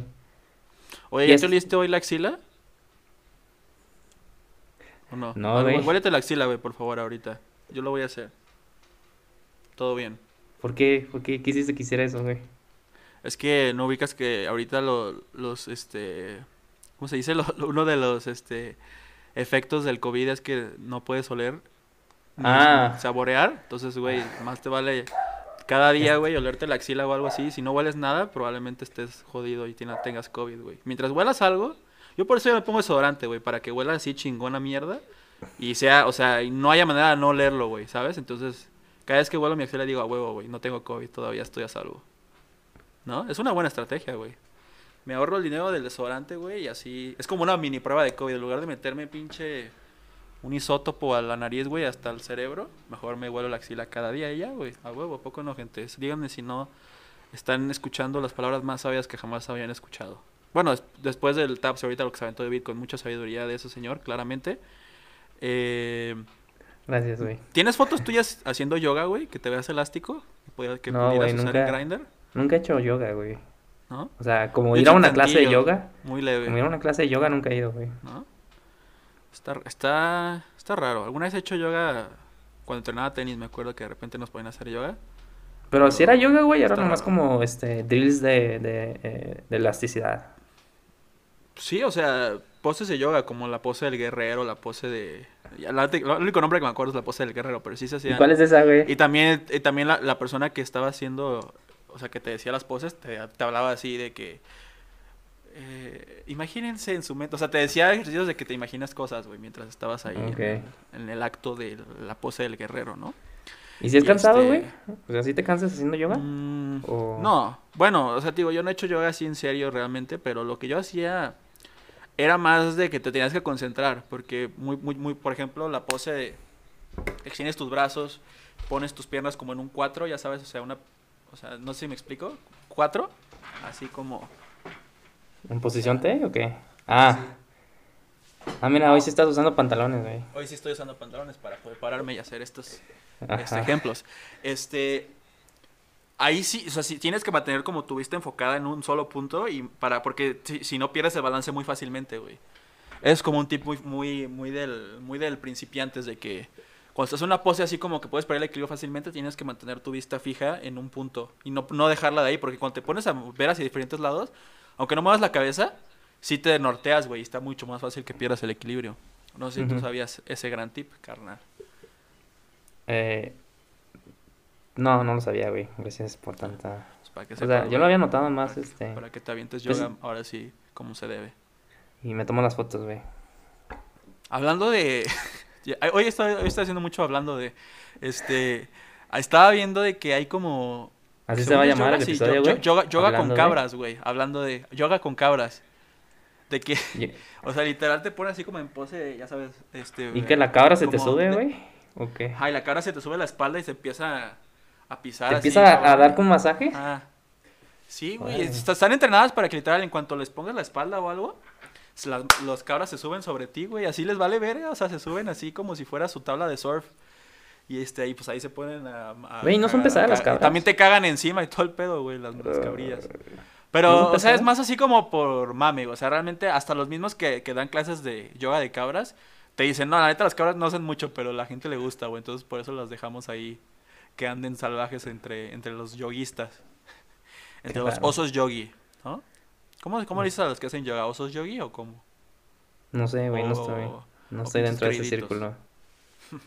Oye, ¿ya es- te oliste hoy la axila? ¿O no? No, güey. Huélete la axila, güey, por favor, ahorita. Yo lo voy a hacer. Todo bien. ¿Por qué? ¿Por qué quisiste que hiciera eso, güey? Es que no ubicas que ahorita lo- los, este, ¿cómo se dice? Lo- uno de los, este, efectos del COVID es que no puedes oler ni Ah. saborear. Entonces, güey, más te vale cada día, güey, olerte la axila o algo así. Si no hueles nada, probablemente estés jodido y tengas COVID, güey. Mientras huelas algo, yo por eso ya me pongo desodorante, güey, para que huela así chingona mierda y sea, o sea, no haya manera de no olerlo, güey, ¿sabes? Entonces, cada vez que huelo mi axila digo, a huevo, güey, no tengo COVID, todavía estoy a salvo. ¿No? Es una buena estrategia, güey. Me ahorro el dinero del desodorante, güey, y así. Es como una mini prueba de COVID. En lugar de meterme pinche un isótopo a la nariz, güey, hasta el cerebro, mejor me huelo la axila cada día y ya, güey. A huevo, ¿a poco no, gente? Díganme si no están escuchando las palabras más sabias que jamás habían escuchado. Bueno, des- después del TAPS, ahorita lo que se aventó de Bitcoin, mucha sabiduría de ese señor, claramente. Eh, Gracias, güey. ¿Tienes fotos tuyas haciendo yoga, güey? Que te veas elástico. Que, No, pudieras usar nunca. Grindr, Nunca he hecho yoga, güey. ¿no? O sea, como Yo ir a una clase de yoga. Muy leve. Como ir a una clase de yoga nunca he ido, güey. ¿no? Está, está, está raro. ¿Alguna vez he hecho yoga cuando entrenaba tenis? Me acuerdo que de repente nos ponían a hacer yoga. Pero si era yoga, güey, era nomás raro. como este drills de, de, eh, de elasticidad. Sí, o sea, poses de yoga, como la pose del guerrero, la pose de... la- el único nombre que me acuerdo es la pose del guerrero, pero sí se ¿Y hacían... cuál es esa, güey? Y también, y también la, la persona que estaba haciendo, o sea, que te decía las poses, te, te hablaba así de que eh, imagínense en su mente, o sea, te decía ejercicios de que te imaginas cosas, güey, mientras estabas ahí en, en el acto de la pose del guerrero, ¿no? ¿Y si es Y cansado, güey? este- O sea, ¿sí te cansas haciendo yoga? Mm, O- No, bueno, o sea, digo, yo no he hecho yoga así en serio realmente, pero lo que yo hacía era más de que te tenías que concentrar, porque muy, muy, muy, por ejemplo, la pose de extiendes tus brazos, pones tus piernas como en un 4, ya sabes, o sea, una, o sea, no sé si me explico, 4, así como, ¿En posición T o qué? Ah. Ah, mira, hoy sí estás usando pantalones, güey. hoy sí estoy usando pantalones para poder pararme y hacer estos Ajá. ejemplos. Este, ahí sí, o sea, si tienes que mantener como tu vista enfocada en un solo punto y para, porque si, si no pierdes el balance muy fácilmente, güey. Es como un tip muy, muy, muy del, muy del principiantes de que cuando estás en una pose así como que puedes perder el equilibrio fácilmente, tienes que mantener tu vista fija en un punto y no, no dejarla de ahí, porque cuando te pones a ver hacia diferentes lados, aunque no muevas la cabeza, sí te norteas, güey, y está mucho más fácil que pierdas el equilibrio. No sé si tú Ujú. sabías ese gran tip, carnal. Eh, no, no lo sabía, güey. Gracias por tanta... Pues, para que O sea, yo lo había notado más, para que- este... Para que te avientes pues- yoga ahora sí, como se debe. Y me tomo las fotos, güey. Hablando de... hoy estoy, hoy estoy haciendo mucho hablando de... Este... Estaba viendo de que hay como... Así se va a llamar yoga, el sí, episodio, güey. yo- Yoga, yoga con de- cabras, güey. Hablando de... Yoga con cabras. De que... O sea, literal te pone así como en pose, ya sabes, este... y que la cabra se te sube, de- güey. ¿O qué? Ajá, y la cabra se te sube la espalda y se empieza a, a pisar ¿Te así, empieza a, a dar como masaje? Ah. Sí, güey. Están entrenadas para que literal en cuanto les pongas la espalda o algo, las- los cabras se suben sobre ti, güey. Así les vale verga. O sea, se suben así como si fuera su tabla de surf. Y este ahí, pues ahí se ponen a. Güey, ¿no son pesadas las ca- cabras? También te cagan encima y todo el pedo, güey, las, las cabrillas. ¿No Pero, o sea, es más así como por mame, o sea, realmente hasta los mismos que, que dan clases de yoga de cabras te dicen, no, la neta las cabras no hacen mucho, pero la gente le gusta, güey, entonces por eso las dejamos ahí que anden salvajes entre, entre los yoguistas, entre los osos yogi, ¿no? ¿Cómo, cómo le dices a los que hacen yoga? ¿Osos yogi o cómo? No sé, güey, no O- estoy. No o estoy dentro de ese círculo.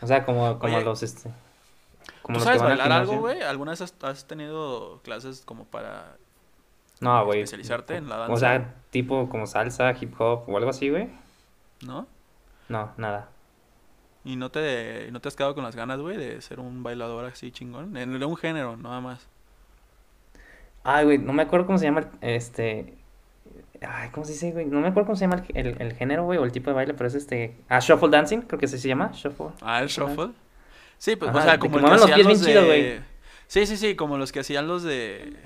O sea, como, como Oye, los este. Como ¿Tú los que sabes van bailar algo, güey? ¿Alguna vez has, has tenido clases como para No, güey. especializarte en la O danza? sea, tipo como salsa, hip hop o algo así, güey. ¿no? No, nada. ¿Y no te, no te has quedado con las ganas, güey, de ser un bailador así chingón? En un género, nada más. Ay, güey, no me acuerdo cómo se llama este. Ay, ¿cómo se dice, güey? No me acuerdo cómo se llama el, el- el género, güey, o el tipo de baile, pero es este. Ah, shuffle dancing, creo que así se llama. Shuffle. Ah, el shuffle. Sí, pues, Ajá, o sea, como el que los pies chido, güey. Sí, sí, sí, como los que hacían los de...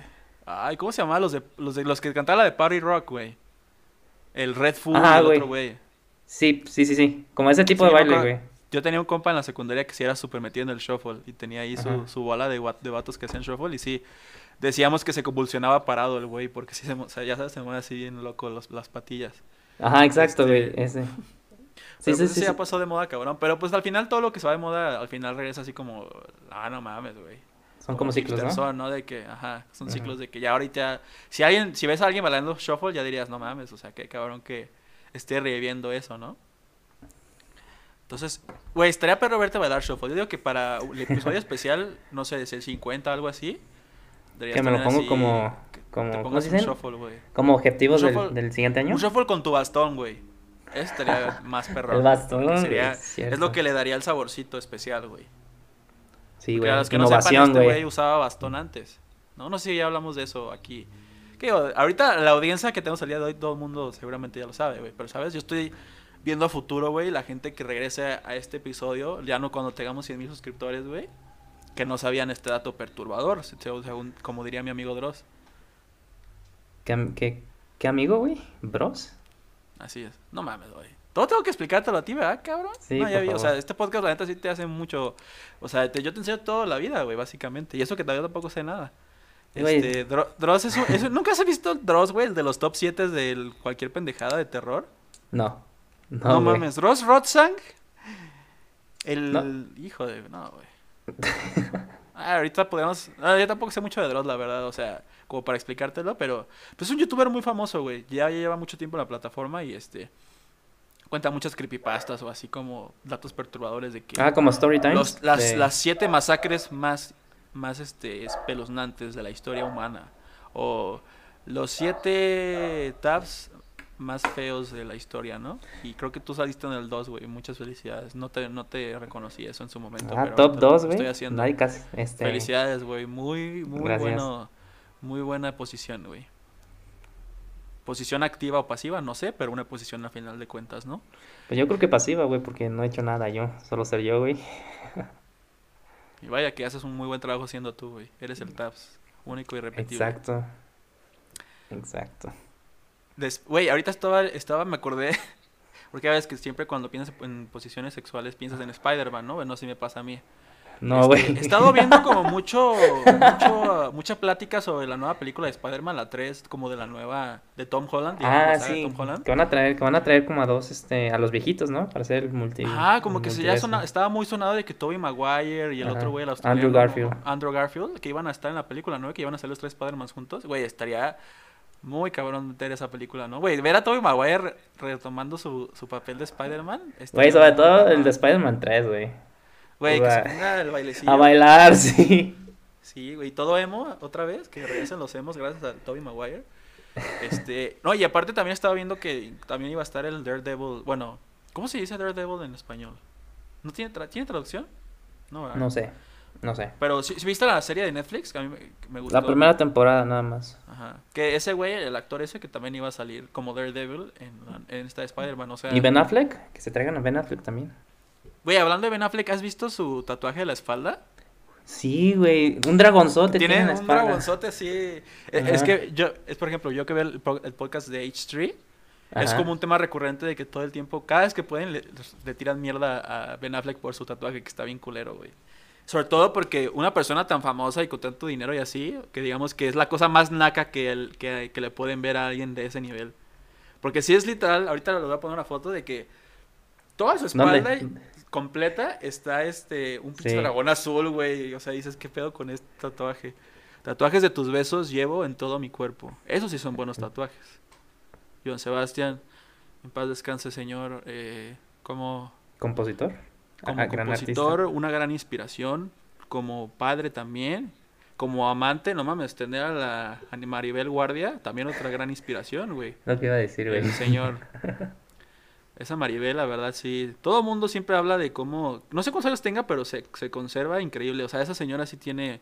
Ay, ¿cómo se llamaba? Los de los, de, los que cantaban la de Party Rock, güey. El Red Food Ajá, el güey. otro güey. Sí, sí, sí, sí. Como ese tipo Sí, de baile, güey. Yo tenía un compa en la secundaria que sí era súper metido en el shuffle y tenía ahí su, su bola de, de vatos que hacían shuffle y sí, decíamos que se convulsionaba parado el güey porque sí se, o sea, ya sabes, se mueve así bien loco los- las patillas. Ajá, exacto, güey. Este, Ese. Sí, Pero sí, pues sí. ya pasó de moda, cabrón. Pero pues al final todo lo que se va de moda, al final regresa así como, ah, no mames, güey. Son como ciclos, ¿no? son, ¿no? De que, ajá, son Ajá. ciclos de que ya ahorita, si alguien, si ves a alguien bailando shuffle, ya dirías, no mames, o sea, qué cabrón que esté reviviendo eso, ¿no? Entonces, güey, estaría perro verte bailar shuffle. Yo digo que para el episodio especial, no sé, es el 50 algo así. Que me lo pongo así, como- como- te ¿cómo se dicen? shuffle. Como objetivos Un del, shuffle- del siguiente año. Un shuffle con tu bastón, güey. Eso estaría más perro. El bastón, sería- es es lo que le daría el saborcito especial, güey. Sí, güey. a los que no sepan, Innovación, este güey. usaba bastón antes. No, no sé si ya hablamos de eso aquí. Que ahorita la audiencia que tenemos al día de hoy, todo el mundo seguramente ya lo sabe, güey. Pero, ¿sabes? Yo estoy viendo a futuro, güey, la gente que regrese a este episodio, ya no cuando tengamos 100 mil suscriptores, güey, que no sabían este dato perturbador, se- según, como diría mi amigo Dross. ¿Qué, am- qué, qué amigo, güey? ¿Bros? Así es. No mames, güey. Todo tengo que explicártelo a ti, ¿verdad, cabrón? Sí, no, ya por vi, o sea, este podcast, la neta, sí te hace mucho. O sea, te- yo te enseño toda la vida, güey, básicamente. Y eso que todavía tampoco sé nada. Este, Dro- Dross es un. es un- ¿Nunca has visto Dross, güey, el de los top 7 de cualquier pendejada de terror? No. No, mames. Dross Rotzang. El. No. Hijo de. No, güey. Ah, ahorita podemos. ah, yo tampoco sé mucho de Dross, la verdad, o sea, como para explicártelo, pero. Pues es un youtuber muy famoso, güey. Ya, ya lleva mucho tiempo en la plataforma y este. Cuenta muchas creepypastas o así como datos perturbadores de que. Ah, como Storytime. los- las, las siete masacres más, más este, espeluznantes de la historia humana. O Los siete tabs más feos de la historia, ¿no? Y creo que tú saliste en el 2, güey. Muchas felicidades. No te, no te reconocí eso en su momento. Ah, pero top ahorita lo 2, güey. Estoy haciendo. Nadie casi, este, Felicidades, güey. Muy, muy Gracias. bueno. Muy buena posición, güey. Posición activa o pasiva, no sé, pero una posición a final de cuentas, ¿no? Pues yo creo que pasiva, güey, porque no he hecho nada yo. Solo ser yo, güey. Y vaya que haces un muy buen trabajo siendo tú, güey. Eres el Tabs, único y repetible. Exacto. Exacto. Güey, ahorita estaba, estaba, me acordé, porque ya ves que siempre cuando piensas en posiciones sexuales piensas en Spider-Man, ¿no? No sé si me pasa a mí. No, Este, güey. He estado viendo como mucho, mucho, mucha plática sobre la nueva película de Spider-Man, la 3, como de la nueva, de Tom Holland. digamos, Ah, sí. Tom Holland. Que van a traer, que van a traer como a dos, este, a los viejitos, ¿no? Para hacer el multi. Ah, como que se ya sona- estaba muy sonado de que Tobey Maguire y el Ajá. otro güey, el Andrew Garfield. Andrew Garfield, que iban a estar en la película, ¿no? Que iban a ser los tres Spider-Man juntos. Güey, estaría muy cabrón meter esa película, ¿no? Güey, ver a Tobey Maguire re- retomando su, su papel de Spider-Man. Güey, sobre todo el de Spider-Man 3, güey. Güey, que se ponga el bailecillo. A bailar, sí. Sí, güey, todo emo otra vez, que regresen los emos gracias a Tobey Maguire. Este, no, y aparte también estaba viendo que también iba a estar el Daredevil, bueno, ¿cómo se dice Daredevil en español? ¿No tiene, tra- ¿tiene traducción? No, ¿verdad? No sé, no sé. Pero si viste la serie de Netflix, que a mí me, gustó. La primera temporada nada más. Ajá. Que ese güey, el actor ese, que también iba a salir como Daredevil en, en esta de Spider-Man, o sea... ¿Y Ben Affleck? Que se traigan a Ben Affleck también. Güey, hablando de Ben Affleck, ¿has visto su tatuaje de la espalda? Sí, güey. Un dragonzote tiene, Tiene en la un dragonzote así. E- Es que yo, es por ejemplo, yo que veo el, po- el podcast de H3, es como un tema recurrente de que todo el tiempo, cada vez que pueden, le, le tiran mierda a Ben Affleck por su tatuaje, que está bien culero, güey. Sobre todo porque una persona tan famosa y con tanto dinero y así, que digamos que es la cosa más naca que, el, que, que le pueden ver a alguien de ese nivel. Porque si es literal, ahorita le voy a poner una foto de que toda su espalda completa está este un pinche Sí. dragón azul, güey. O sea, dices, ¿qué pedo con este tatuaje? Tatuajes de tus besos llevo en todo mi cuerpo. Esos sí son buenos tatuajes. John Sebastián, en paz descanse, señor. eh, como ¿Compositor? Como Ajá, gran compositor, una gran inspiración. Como padre también. Como amante, no mames, tener a la a Maribel Guardia, también otra gran inspiración, güey. Lo que iba a decir, güey. El señor. Esa Maribel, la verdad, sí. Todo el mundo siempre habla de cómo. No sé cuántos años tenga, pero se, se conserva increíble. O sea, esa señora sí tiene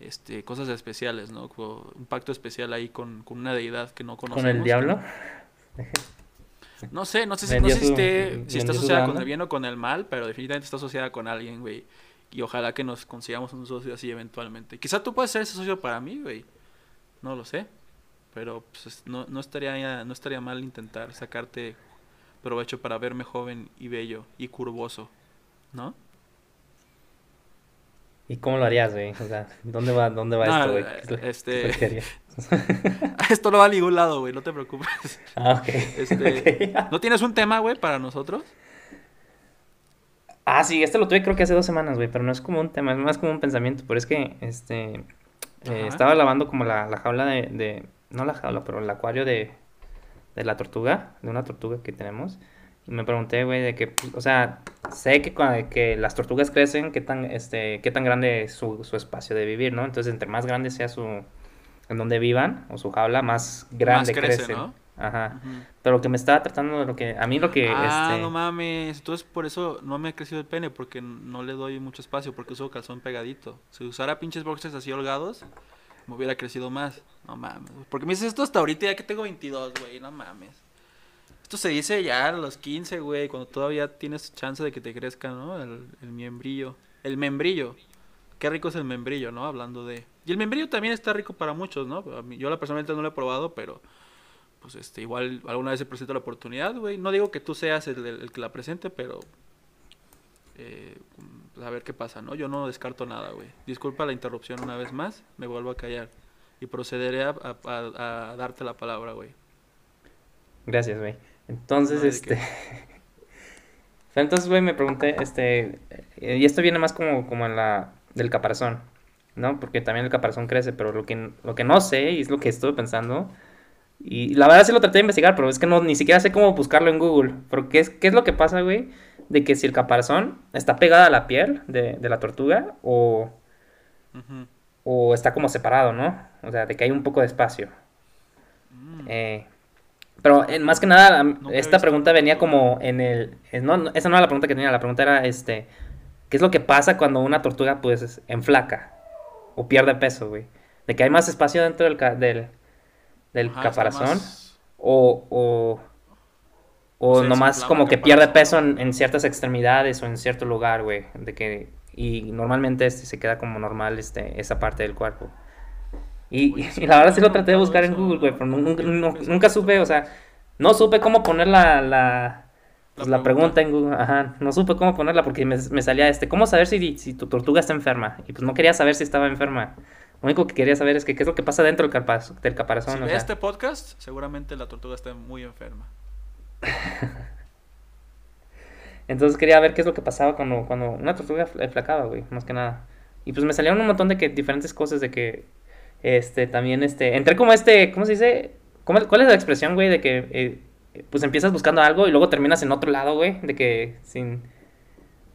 este, cosas especiales, ¿no? Un pacto especial ahí con, con una deidad que no conocemos. ¿Con el diablo? No sé, no sé si, no sé si, esté- si está asociada con el bien o con el mal, pero definitivamente está asociada con alguien, güey. Y ojalá que nos consigamos un socio así eventualmente. Quizá tú puedes ser ese socio para mí, güey. No lo sé. Pero pues, es- no, no, estaría, no estaría mal intentar sacarte provecho para verme joven y bello y curvoso. ¿No? ¿Y cómo lo harías, güey? O sea, ¿dónde va, dónde va No, esto, güey? eh, ¿Qué es lo- qué este- Esto no va a ningún lado, güey. No te preocupes. Ah, ok. Este. ¿No tienes un tema, güey, para nosotros? Ah, sí, este lo tuve creo que hace dos semanas, güey, pero no es como un tema, es más como un pensamiento, pero es que, este, eh, estaba lavando como la, la jaula de, de, no la jaula, pero el acuario de, de la tortuga, de una tortuga que tenemos, y me pregunté, güey, de que, o sea, sé que, que las tortugas crecen, qué tan, este, qué tan grande es su, su espacio de vivir, ¿no? Entonces, entre más grande sea su, en donde vivan, o su jaula, más grande crece. ¿no? Ajá. Pero lo que me estaba tratando de lo que, a mí lo que, Ah, este... no mames. Entonces por eso no me ha crecido el pene, porque no le doy mucho espacio, porque uso calzón pegadito. Si usara pinches boxers así holgados, me hubiera crecido más. No mames. Porque me dices esto hasta ahorita ya que tengo 22, güey. No mames. Esto se dice ya a los 15, güey, cuando todavía tienes chance de que te crezca, ¿no? El, el membrillo. El membrillo. Qué rico es el membrillo, ¿no? Hablando de... Y el membrillo también está rico para muchos, ¿no? Mí- yo la personalmente no lo he probado, pero pues este igual alguna vez se presenta la oportunidad, güey. No digo que tú seas el, el- el que la presente, pero eh, a ver qué pasa, ¿no? Yo no descarto nada, güey. Disculpa la interrupción una vez más, me vuelvo a callar y procederé a, a- a- a darte la palabra, güey. Gracias, güey. Entonces, No, ¿de este... Entonces, güey, me pregunté, este... eh, Y esto viene más como, como en la... Del caparazón, ¿no? Porque también el caparazón crece, pero lo que, lo que no sé, y es lo que estuve pensando... Y la verdad sí lo traté de investigar, pero es que no, ni siquiera sé cómo buscarlo en Google. Pero ¿qué es, qué es lo que pasa, güey? De que si el caparazón está pegada a la piel de, de la tortuga o, o está como separado, ¿no? O sea, de que hay un poco de espacio. Mm. Eh, pero eh, más que nada, esta pregunta venía como en el... eh, No, no, esa no era la pregunta que tenía, la pregunta era, este... ¿Qué es lo que pasa cuando una tortuga, pues, es- enflaca? O pierde peso, güey. De que hay más espacio dentro del, ca- del, del Ajá, caparazón. más- O, o, o nomás como que pierde peso en, en ciertas extremidades o en cierto lugar, güey. De que, y normalmente este, se queda como normal este, esa parte del cuerpo. Y, la verdad sí lo traté de buscar en Google, güey, pero nunca, Nunca nu- supe nunca eso. supe, o sea, no supe cómo poner la, la, pues, la pregunta. en Google, ajá, no supe cómo ponerla porque me, me salía este, ¿cómo saber si, si tu tortuga está enferma? Y pues no quería saber si estaba enferma. Lo único que quería saber es que qué es lo que pasa dentro del, caparazón. Si o ve sea. este podcast, seguramente la tortuga está muy enferma. Entonces quería ver qué es lo que pasaba cuando, cuando una tortuga fl- flacaba, güey, más que nada. Y pues me salieron un montón de que diferentes cosas de que, este, también, este, entré como este, ¿cómo se dice? ¿Cómo- ¿Cuál es la expresión, güey? De que, eh, pues empiezas buscando algo y luego terminas en otro lado, güey, de que sin,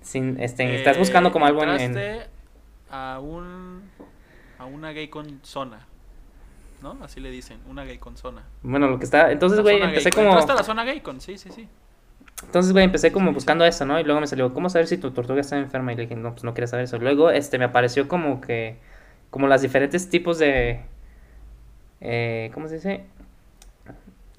sin, este, estás buscando como algo en, en- a un a una gay con zona. ¿No? Así le dicen, una gay con zona. bueno, lo que está, entonces, La güey, empecé como, Entraste a la zona gay con, sí, sí, sí. entonces, güey, empecé como buscando eso, ¿no? Y luego me salió, ¿cómo saber si tu tortuga está enferma? Y le dije, no, pues no quería saber eso. Luego, este, me apareció como que, como las diferentes tipos de, eh, ¿cómo se dice?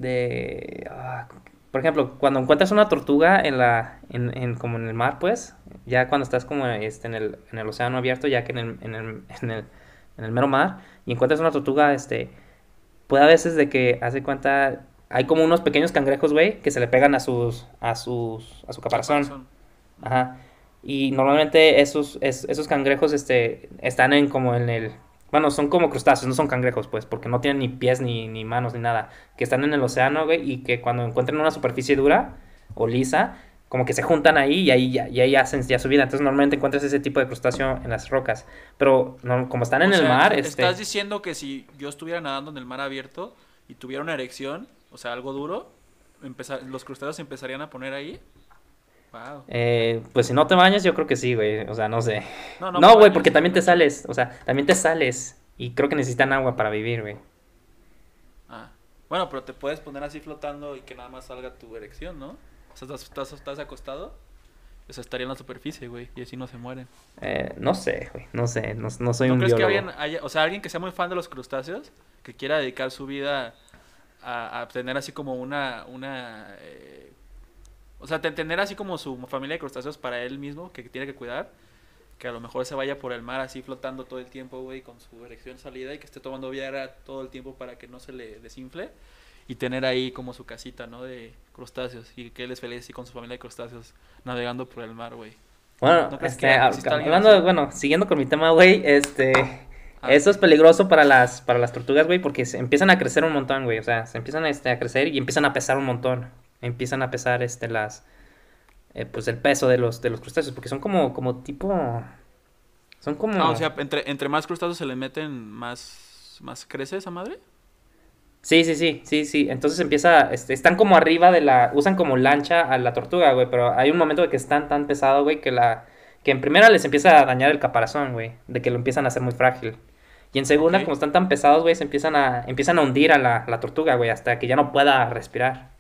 De, ah, por ejemplo, cuando encuentras una tortuga en la, en, en- como en el mar, pues, ya cuando estás como este, en el, en el océano abierto, ya que en el, en el, en el, en el mero mar, y encuentras una tortuga, este, puede a veces de que, hace cuenta, hay como unos pequeños cangrejos, güey, que se le pegan a sus, a sus, a su caparazón. Ajá. Y normalmente esos, es- esos cangrejos este, están en como en el... Bueno, son como crustáceos, no son cangrejos, pues, porque no tienen ni pies, ni, ni manos, ni nada. Que están en el océano, güey, y que cuando encuentran una superficie dura o lisa, como que se juntan ahí y ahí ya, y ahí hacen ya su vida. Entonces, normalmente encuentras ese tipo de crustáceo en las rocas. Pero no, como están en el mar, est- este... Estás diciendo que si yo estuviera nadando en el mar abierto y tuviera una erección, o sea, algo duro, empezar, los crustáceos se empezarían a poner ahí. Wow. eh, pues si no te bañas, yo creo que sí, güey. O sea, no sé. No, no, No, me güey, porque también te sales. O sea, también te sales. Y creo que necesitan agua para vivir, güey. Ah. Bueno, pero te puedes poner así flotando y que nada más salga tu erección, ¿no? O sea, estás, estás, acostado, o sea, estaría en la superficie, güey, y así no se mueren. Eh, no sé, güey. No sé. No, no soy ¿No un crees que biólogo. alguien haya, o sea, alguien que sea muy fan de los crustáceos, que quiera dedicar su vida a, a tener así como una, una, eh, o sea, te- tener así como su familia de crustáceos para él mismo, que tiene que cuidar, que a lo mejor se vaya por el mar así flotando todo el tiempo, güey, con su erección salida y que esté tomando Viagra todo el tiempo para que no se le desinfle y tener ahí como su casita, ¿no? De crustáceos y que él es feliz así con su familia de crustáceos navegando por el mar, güey. Bueno, ¿No este, que alguien hablando, así? bueno, siguiendo con mi tema, güey, este, Ah. eso es peligroso para las, para las tortugas, güey, porque se empiezan a crecer un montón, güey, o sea, se empiezan este, a crecer y empiezan a pesar un montón, empiezan a pesar, este, las, eh, pues el peso de los, de los crustáceos, porque son como, como tipo, son como, Ah, o sea, entre, entre más crustáceos se le meten, más, más crece esa madre. sí, sí, sí, sí, sí, entonces empieza, este, están como arriba de la, usan como lancha a la tortuga, güey, pero hay un momento de que están tan pesado, güey, que la, que en primera les empieza a dañar el caparazón, güey, de que lo empiezan a hacer muy frágil. Y en segunda, como están tan pesados, güey, se empiezan a, empiezan a hundir a la, la tortuga, güey, hasta que ya no pueda respirar.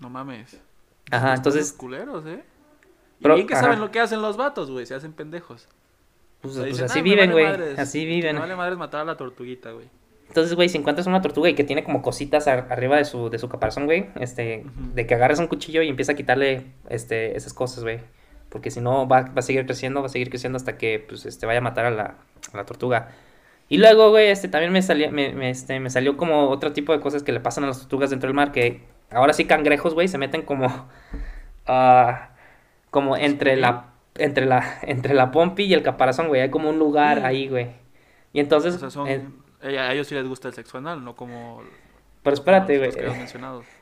No mames. Ajá, entonces, culeros, ¿eh? Y Pero, bien que ajá. saben lo que hacen los vatos, güey. Se hacen pendejos. pues, pues así "Ah, viven, vale güey, madres, así viven. vale madres matar a la tortuguita, güey. Entonces, güey, si encuentras una tortuga y que tiene como cositas ar- arriba de su, de su caparazón, güey, este, de que agarres un cuchillo y empieza a quitarle, este, esas cosas, güey. Porque si no, va, va a seguir creciendo, va a seguir creciendo hasta que, pues, este, vaya a matar a la, a la tortuga. Y luego, güey, este, también me salió, me, me, este, me salió como otro tipo de cosas que le pasan a las tortugas dentro del mar, que ahora sí cangrejos, güey, se meten como, ah, como entre la, entre la, entre la pompi y el caparazón, güey, hay como un lugar Mm. ahí, güey. Y entonces, O sea, son... eh, a ellos sí les gusta el sexo anal, no como... pero espérate, güey. que.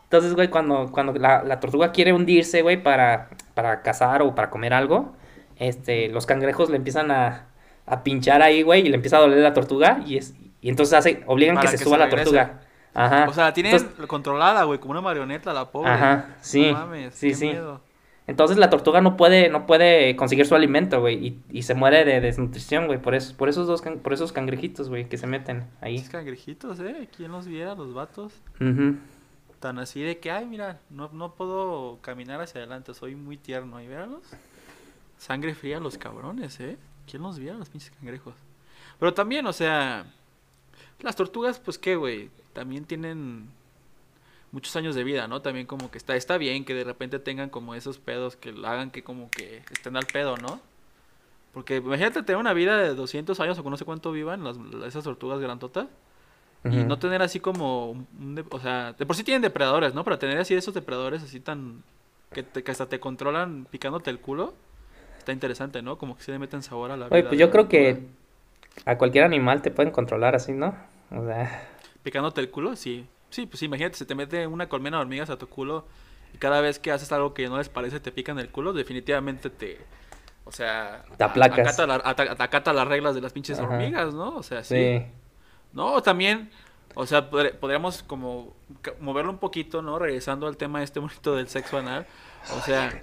Entonces, güey, cuando, cuando la, la tortuga quiere hundirse, güey, para, para cazar o para comer algo, este, los cangrejos le empiezan a, a pinchar ahí, güey, y le empieza a doler la tortuga, y, es, y entonces hace, obligan Para que se que suba se la tortuga. Ajá. O sea, la tienen Entonces- controlada, güey, como una marioneta, la pobre. Ajá, sí, No mames, sí, sí. miedo. Entonces la tortuga no puede, no puede conseguir su alimento, güey, y, y se muere de desnutrición, güey, por, eso, por esos dos, can- por esos cangrejitos, güey, que se meten ahí. Esos cangrejitos, ¿eh? ¿Quién los viera, los vatos? Ujú. Tan así de que, ay, mira, no, no puedo caminar hacia adelante, soy muy tierno. Y véanlos. Sangre fría los cabrones, ¿eh? ¿Quién los viera, los pinches cangrejos? Pero también, o sea, las tortugas, pues qué, güey, también tienen muchos años de vida, ¿no? También como que está, está bien que de repente tengan como esos pedos que hagan que como que estén al pedo, ¿no? Porque imagínate tener una vida de 200 años o no sé cuánto vivan las, esas tortugas grandotas. Y Ujú. no tener así como, un- o sea, de por sí tienen depredadores, ¿no? Pero tener así esos depredadores así tan, que, te- que hasta te controlan picándote el culo, está interesante, ¿no? Como que se le meten sabor a la Oye, vida. pues de yo creo que a cualquier animal te pueden controlar así, ¿no? O sea, Picándote el culo, sí. Sí, pues imagínate, se te mete una colmena de hormigas a tu culo y cada vez que haces algo que no les parece te pican el culo, definitivamente te... O sea, Te aplacas. Acata, la- acata las reglas de las pinches Ajá. hormigas, ¿no? O sea, sí. sí. No, también, o sea, podr- podríamos como moverlo un poquito, ¿no? Regresando al tema este bonito del sexo anal. O sea,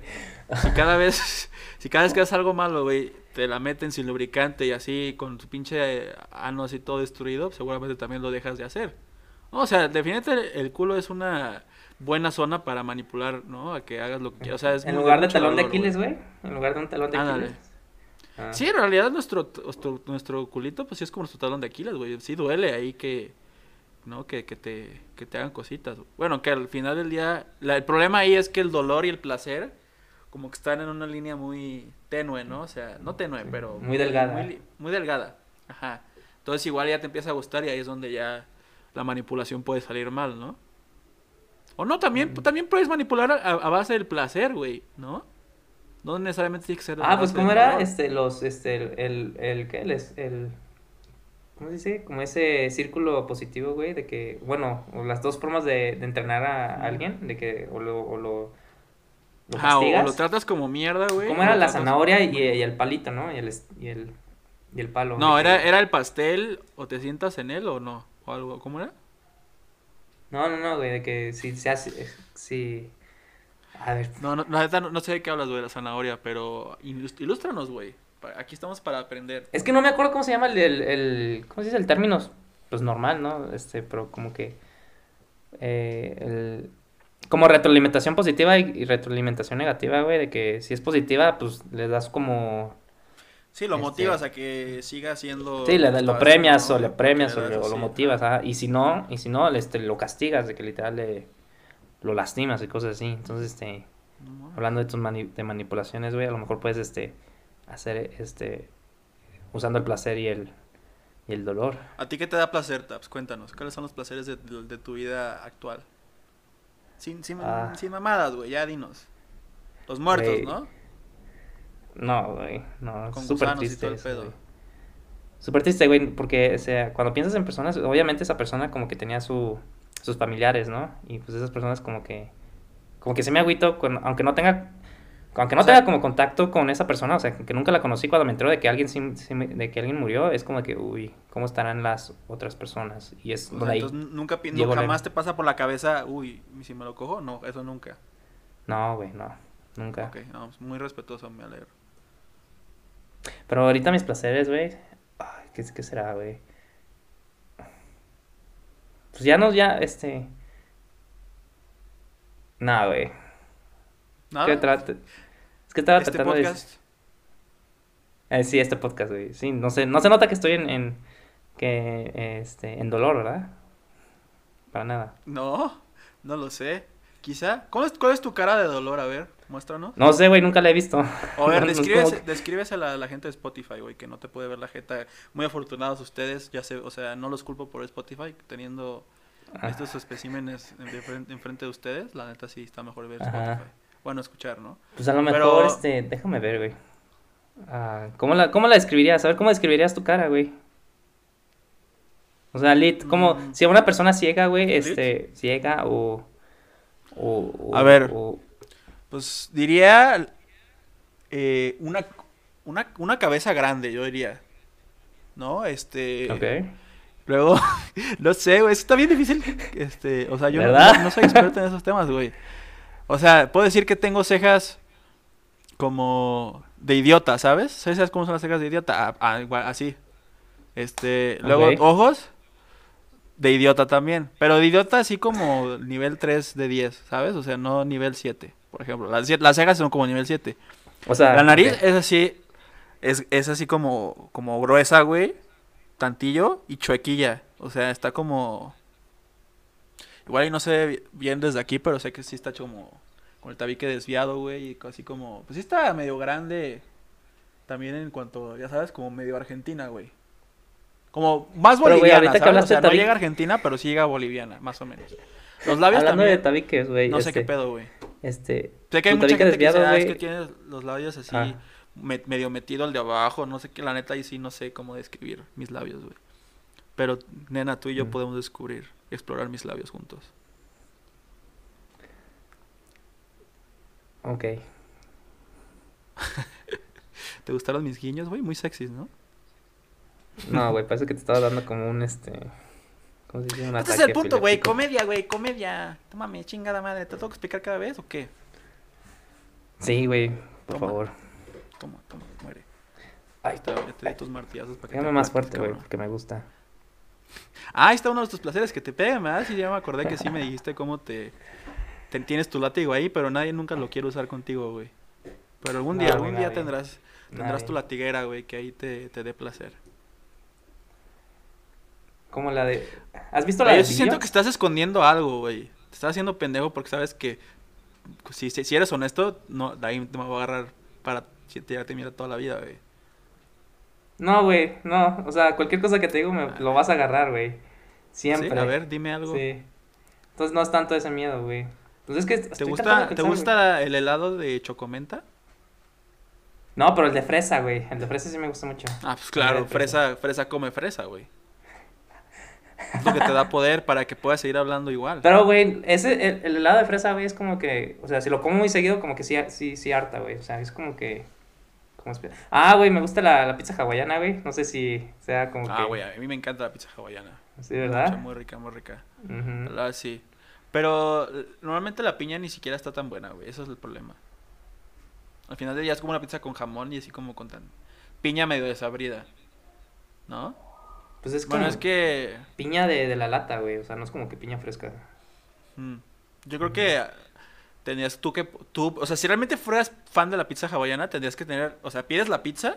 si cada vez, si cada vez que haces algo malo, güey, te la meten sin lubricante y así con tu pinche ano así todo destruido, seguramente también lo dejas de hacer. O sea, definitivamente el culo es una buena zona para manipular, ¿no? A que hagas lo que quieras. O sea, es En lugar de talón de Aquiles, güey. En lugar de un talón de. Aquiles. Ah. Sí, en realidad nuestro, nuestro, nuestro culito, pues sí es como nuestro talón de Aquiles, güey. Sí duele ahí que, ¿no? Que, que te, que te hagan cositas. Bueno, que al final del día, la- el problema ahí es que el dolor y el placer, como que están en una línea muy tenue, ¿no? O sea, no tenue, pero... Muy delgada. Muy, delgada, ajá. Entonces igual ya te empieza a gustar y ahí es donde ya la manipulación puede salir mal, ¿no? O no, también, Mm. también puedes manipular a, a base del placer, güey, ¿no? No necesariamente tiene que ser Ah, pues cómo era este los este el el, el ¿qué? El, es- el ¿cómo se dice? Como ese círculo positivo, güey, de que bueno, o las dos formas de, de entrenar a alguien, de que o lo o lo, lo Ajá, o- lo tratas como mierda, güey. ¿Cómo era la zanahoria y, y el palito, no? Y el y el y el palo. No, era, era el pastel, o te sientas en él o no, o algo, ¿cómo era? No, no, no, güey, de que si se hace eh, si a ver, No, no, no, no sé de qué hablas, güey, de la zanahoria, pero ilústranos, güey. Aquí estamos para aprender. Es que no me acuerdo cómo se llama el, el, el- ¿cómo se dice el término? Pues normal, ¿no? Este, pero como que eh, el- como retroalimentación positiva y, y retroalimentación negativa, güey, de que si es positiva, pues le das como Sí, lo Este- motivas a que siga haciendo... sí, le, lo premias o le premias o, le lo motivas, ajá. y si no, y si no, este, lo castigas, de que literal le lo lastimas y cosas así. Entonces, este, No hablando de tus mani- de manipulaciones, güey, a lo mejor puedes este hacer este usando el placer y el y el dolor. ¿A ti qué te da placer, Taps? Cuéntanos, ¿cuáles son los placeres de, de- de tu vida actual? Sin, sin, Ah. sin mamadas, güey, ya dinos. Los muertos, ¿no? No, güey, no, Con súper gusanos y triste todo el pedo. güey. Súper triste, güey, porque, o sea, cuando piensas en personas, obviamente esa persona como que tenía su, sus familiares, ¿no? Y pues esas personas como que, como que se me agüito, con, aunque no tenga, aunque no O sea- tenga como contacto con esa persona, o sea, que nunca la conocí cuando me entero de que alguien, de que alguien murió, es como que, uy, ¿cómo estarán las otras personas? Y es sea, donde ahí, entonces nunca, no, jamás te pasa por la cabeza, uy, ¿y si me lo cojo? No, eso nunca. no, güey, no, nunca. Ok, no, pues, muy respetuoso, me alegro. Pero ahorita mis placeres, güey. Ay, ¿qué, qué será, güey? Pues ya no, ya, este. Nah, güey. ¿Nada? ¿Qué trate- que estaba este tratando de. podcast, Eh, sí, este podcast, güey. Sí, no se, no se nota que estoy en, en. que. Este, en dolor, ¿verdad? Para nada. no, no lo sé. Quizá. ¿Cuál es, cuál es tu cara de dolor? A ver, muéstranos. No sé, güey, nunca la he visto. A ver, No, no es descríbese- como que- descríbesela a la gente de Spotify, güey, que no te puede ver la jeta. Muy afortunados ustedes, ya sé, o sea, no los culpo por Spotify, teniendo Ah, estos especímenes de frente- enfrente de ustedes, la neta sí está mejor ver Ajá. Spotify. Bueno, escuchar, ¿no? Pues a lo mejor, Pero- este. Déjame ver, güey. Ah, ¿cómo, la, ¿Cómo la describirías? A ver, ¿cómo describirías tu cara, güey? O sea, Lit, como Mm. si a una persona ciega, güey, ¿Lit? este, ciega o, o, o- A ver. o- Pues diría eh, una, una, una cabeza grande, yo diría. ¿No? Este. ok. Luego, no sé, güey, está bien difícil. Este, o sea, yo no- no soy experto en esos temas, güey. O sea, puedo decir que tengo cejas como de idiota, ¿sabes? ¿Sabes cómo son las cejas de idiota? Ah, ah, así. Este, luego ojos de idiota también, pero de idiota así como nivel 3 de 10, ¿sabes? O sea, no nivel 7, por ejemplo. Las, cejas son como nivel 7. O sea, La nariz es así, es, es así como, como gruesa, güey, tantillo y chuequilla. O sea, está como... Igual y no ve bien desde aquí, pero sé que sí está como con el tabique desviado, güey, y así como... Pues sí está medio grande también en cuanto, ya sabes, como medio argentina, güey. Como más Pero, güey, boliviana, ahorita que ¿sabes? O hablaste sea, de no llega a Argentina, pero sí llega boliviana, más o menos. Los labios Hablando de también, tabiques, güey. no sé este, qué pedo, güey. Este, Sé que hay mucha gente que dice, "Ah, es que tiene los labios así, Ah. me- medio metido el de abajo, no sé qué, la neta ahí sí no sé cómo describir mis labios, güey. Pero, nena, tú y yo Mm. podemos descubrir, explorar mis labios juntos. Ok. ¿Te gustaron mis guiños, güey? Muy sexys, ¿no? No, güey, parece que te estaba dando como un, este... ¿Cómo se dice? Un Este es el punto, güey, comedia, güey, comedia. Tómame, chingada madre, ¿te tengo que explicar cada vez o qué? Sí, güey, por Toma. favor. Toma, toma, muere. Ay, está, ya te di tus martillazos para que te más fuerte, güey, porque me gusta. Ah, ahí está uno de tus placeres, que te peguen, ¿verdad? Sí, ya me acordé que sí me dijiste cómo te, te- tienes tu látigo ahí, pero nadie nunca lo quiere usar contigo, güey. Pero algún día, No, algún día tendrás, tendrás tu latiguera, güey, que ahí te, te dé placer. Como la de... ¿Has visto la Pero de yo sí siento que estás escondiendo algo, güey. Te estás haciendo pendejo porque sabes que si, si, eres honesto, no, de ahí te me voy a agarrar para tirarte mierda toda la vida, güey. No, güey, no. O sea, cualquier cosa que te digo me lo vas a agarrar, güey. Siempre. ¿Sí? A ver, dime algo. Sí. Entonces no es tanto ese miedo, güey. Pues es que ¿Te gusta, ¿te gusta el helado de chocomenta? No, pero el de fresa, güey. El de fresa sí me gusta mucho. Ah, pues claro, fresa, fresa come fresa, güey. Es lo que te da poder para que puedas seguir hablando igual. Pero, güey, ese, el, el helado de fresa, güey, es como que, o sea, si lo como muy seguido, como que sí, sí, sí harta, güey. O sea, es como que, Ah, güey, me gusta la, la pizza hawaiana, güey. No sé si sea como Ah, que... güey, a mí me encanta la pizza hawaiana. Sí, ¿verdad? Muy rica, muy rica. La verdad, sí. Pero normalmente la piña ni siquiera está tan buena, güey. Eso es el problema. Al final del día es como una pizza con jamón y así como con tan... Piña medio desabrida. ¿No? Pues es como Bueno, es que... piña de, de la lata, güey. O sea, no es como que piña fresca. mm, yo creo que tenías tú que... Tú, o sea, si realmente fueras fan de la pizza hawaiana, tendrías que tener... O sea, pides la pizza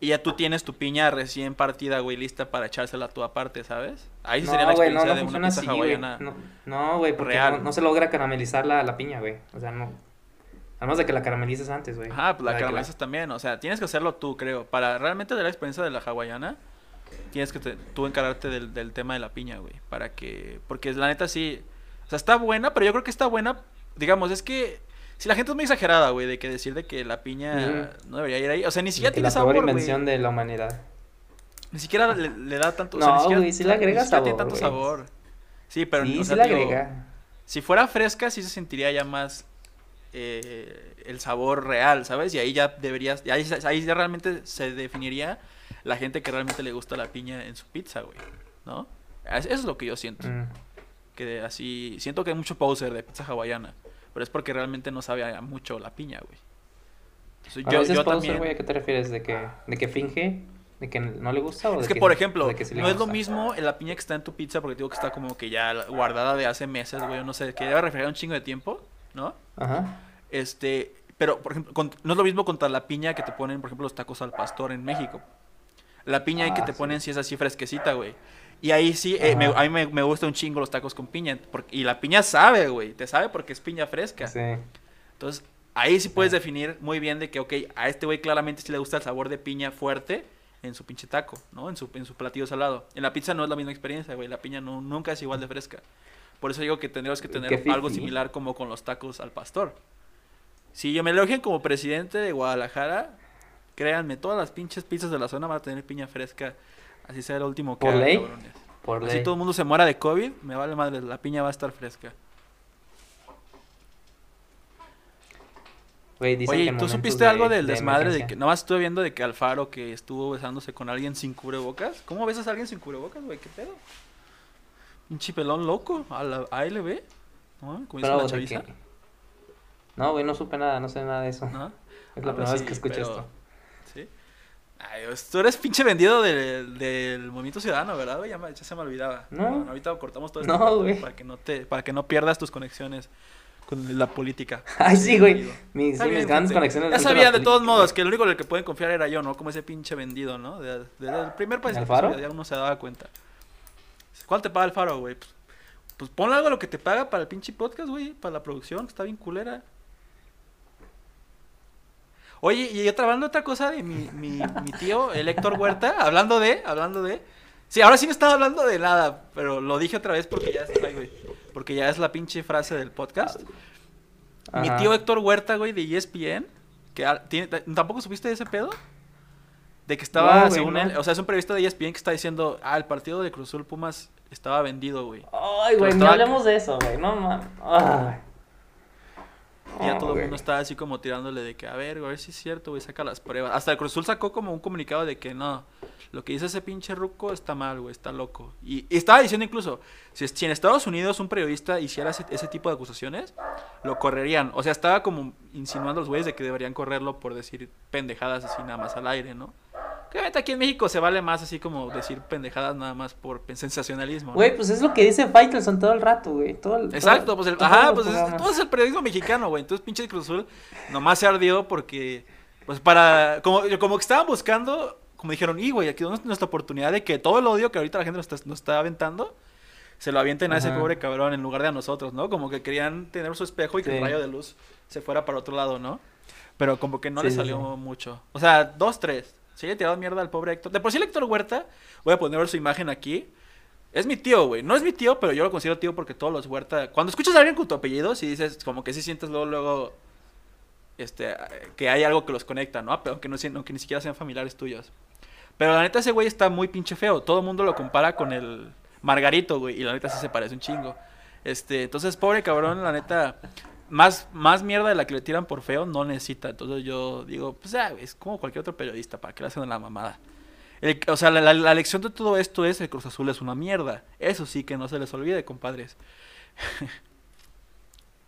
y ya tú tienes tu piña recién partida, güey, lista para echársela tú aparte, ¿sabes? Ahí sí sería la No, güey, no, experiencia no de una pizza así, hawaiana. No, no, güey, porque real. no, no se logra caramelizar la, la piña, güey. O sea, no. A menos de que la caramelices antes, güey. Ajá, pues la caramelizas también, o sea, tienes que hacerlo tú, creo. Para realmente dar la experiencia de la hawaiana, tienes que te- tú encargarte del, del tema de la piña, güey. Para que, porque la neta sí, o sea, está buena, pero yo creo que está buena, digamos, es que si la gente es muy exagerada, güey, de que decir de que la piña no debería ir ahí, o sea, ni siquiera tiene la sabor, peor güey. invención de la humanidad. Ni siquiera le, le da tanto, o No, sea, güey, sí le agrega tiene sabor, tanto sabor. Sí, pero sí, o sí sea, la digo, agrega. si fuera fresca, sí se sentiría ya más eh, el sabor real, ¿sabes? Y ahí ya deberías, ahí, ahí ya realmente se definiría la gente que realmente le gusta la piña en su pizza, güey, ¿no? Es- Eso es lo que yo siento, Mm. Que así, siento que hay mucho poser de pizza hawaiana, pero es porque realmente no sabe a mucho la piña, güey. Entonces, yo, dices yo poser, también... güey, ¿a qué te refieres? ¿De que, de que finge? ¿De que no le gusta o Es de que, que, por ejemplo, que sí no es lo mismo la piña que está en tu pizza, porque digo que está como que ya guardada de hace meses, güey, no sé, que lleva refrigerada un chingo de tiempo, ¿no? Ajá. Este, pero por ejemplo, con- no es lo mismo contra la piña que te ponen, por ejemplo, los tacos al pastor en México. La piña ahí que Ah, te sí. ponen sí es así fresquecita, güey. Y ahí sí, eh, me- a mí me, me gusta un chingo los tacos con piña. porque- y la piña sabe, güey. Te sabe porque es piña fresca. Sí. Entonces, ahí sí puedes Sí. definir muy bien de que, ok, a este güey claramente sí le gusta el sabor de piña fuerte en su pinche taco, ¿no? En su, en su platillo salado. En la pizza no es la misma experiencia, güey. La piña no, nunca es igual de fresca. Por eso digo que tendríamos que tener algo similar como con los tacos al pastor. Si yo me elogian como presidente de Guadalajara, créanme, todas las pinches pizzas de la zona van a tener piña fresca. Así sea el último que ¿Por haga, ley? cabrones. Por Así ley. todo el mundo se muera de COVID, me vale madre, la piña va a estar fresca. Güey, dicen que Oye, en ¿tú momentos supiste de- algo del de desmadre de que emergencia- nomás estuve viendo de que Alfaro que estuvo besándose con alguien sin cubrebocas? ¿Cómo besas a alguien sin cubrebocas, güey? ¿Qué pedo? Un chipelón loco a la ALB, ¿no? Como dice Pero la chaviza, que- No, güey, no supe nada, no sé nada de eso. ¿no? Es la Algo primera vez así, que escucho pero- esto. Ay, pues, tú eres pinche vendido del, del Movimiento Ciudadano, ¿verdad, güey? Ya, me- ya se me olvidaba. No. Bueno, ahorita cortamos todo No, esto güey. para que no te para que no pierdas tus conexiones con la política. Ay, sí, güey. Mis, sí, mis grandes conexiones. Ya la de todos modos que el único en el que pueden confiar era yo, ¿no? Como ese pinche vendido, ¿no? De- de- Desde el primer país que subía, ya uno se daba cuenta. ¿Cuál te paga el faro, güey? Pues, pues ponle algo a lo que te paga para el pinche podcast, güey, para la producción, que está bien culera. Oye, y otra hablando otra cosa de mi, mi, mi tío, el Héctor Huerta, hablando de, hablando de. Sí, ahora sí no estaba hablando de nada, pero lo dije otra vez porque ya es, ay, güey, porque ya es la pinche frase del podcast. Mi tío Héctor Huerta, güey, de ESPN, que tiene, ¿tampoco supiste de ese pedo? De que estaba, No, güey, según no. él, o sea, es un periodista de ESPN que está diciendo, ah, el partido de Cruz Azul Pumas estaba vendido, güey. Ay, güey, no estaba- hablemos de eso, güey. No mames. Y ya No, todo el mundo estaba así como tirándole de que, a ver, a ver si es cierto, güey, saca las pruebas. Hasta el Cruz Azul sacó como un comunicado de que no, lo que dice ese pinche ruco está mal, güey, está loco. Y, y estaba diciendo incluso, si, si en Estados Unidos un periodista hiciera ese, ese tipo de acusaciones, lo correrían. O sea, estaba como insinuando a los güeyes de que deberían correrlo por decir pendejadas así nada más al aire, ¿no? Obviamente aquí en México se vale más así como decir pendejadas nada más por sensacionalismo. ¿no? Güey, pues es lo que dice Faitelson todo el rato, güey. Todo el- Exacto, todo- pues el, todos ajá, pues es, todo es el periodismo mexicano, güey. Entonces, pinche Cruz Azul nomás se ardió porque, pues para, como, como que estaban buscando, como dijeron, y güey, aquí es nuestra oportunidad de que todo el odio que ahorita la gente nos está, nos está aventando, se lo avienten a ese Ajá. pobre cabrón en lugar de a nosotros, ¿no? Como que querían tener su espejo y que el rayo de luz se fuera para otro lado, ¿no? Pero como que no Sí, le salió sí. mucho. O sea, dos, tres. Se le tirado mierda al pobre Héctor. De por sí el Héctor Huerta, voy a poner su imagen aquí. Es mi tío, güey. No es mi tío, pero yo lo considero tío porque todos los Huerta. Cuando escuchas a alguien con tu apellido, si dices, como que sí sientes luego, luego. Este, que hay algo que los conecta, ¿no? Pero aunque, no, aunque ni siquiera sean familiares tuyos. Pero la neta, ese güey está muy pinche feo. Todo el mundo lo compara con el Margarito, güey. Y la neta sí se parece un chingo. Este, entonces, pobre cabrón, la neta. Más, más mierda de la que le tiran por feo no necesita. Entonces yo digo, pues ya, güey, es como cualquier otro periodista, ¿para que le hacen la mamada? El- o sea, la, la- la lección de todo esto es el Cruz Azul es una mierda. Eso sí que no se les olvide, compadres.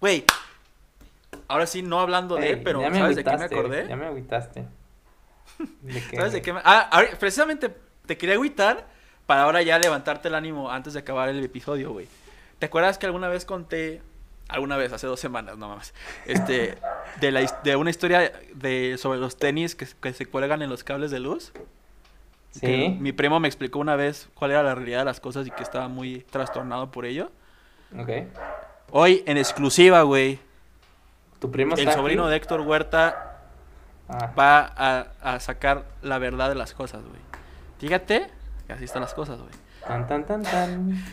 Güey, ahora sí, no hablando de, Ey, pero ¿sabes de qué me acordé? Ya me agüitaste. ¿De qué, ¿Sabes de qué me... Ah, ahora- precisamente te quería agüitar para ahora ya levantarte el ánimo antes de acabar el episodio, güey. ¿Te acuerdas que alguna vez conté, alguna vez, hace dos semanas, no mames, este, de, la, de una historia de, sobre los tenis que, que se cuelgan en los cables de luz? Sí. mi primo me explicó una vez cuál era la realidad de las cosas y que estaba muy trastornado por ello. Ok. Hoy, en exclusiva, güey, ¿Tu primo el está sobrino aquí? de Héctor Huerta Ah. va a, a sacar la verdad de las cosas, güey. Fíjate que así están las cosas, güey. Tan, tan, tan, tan.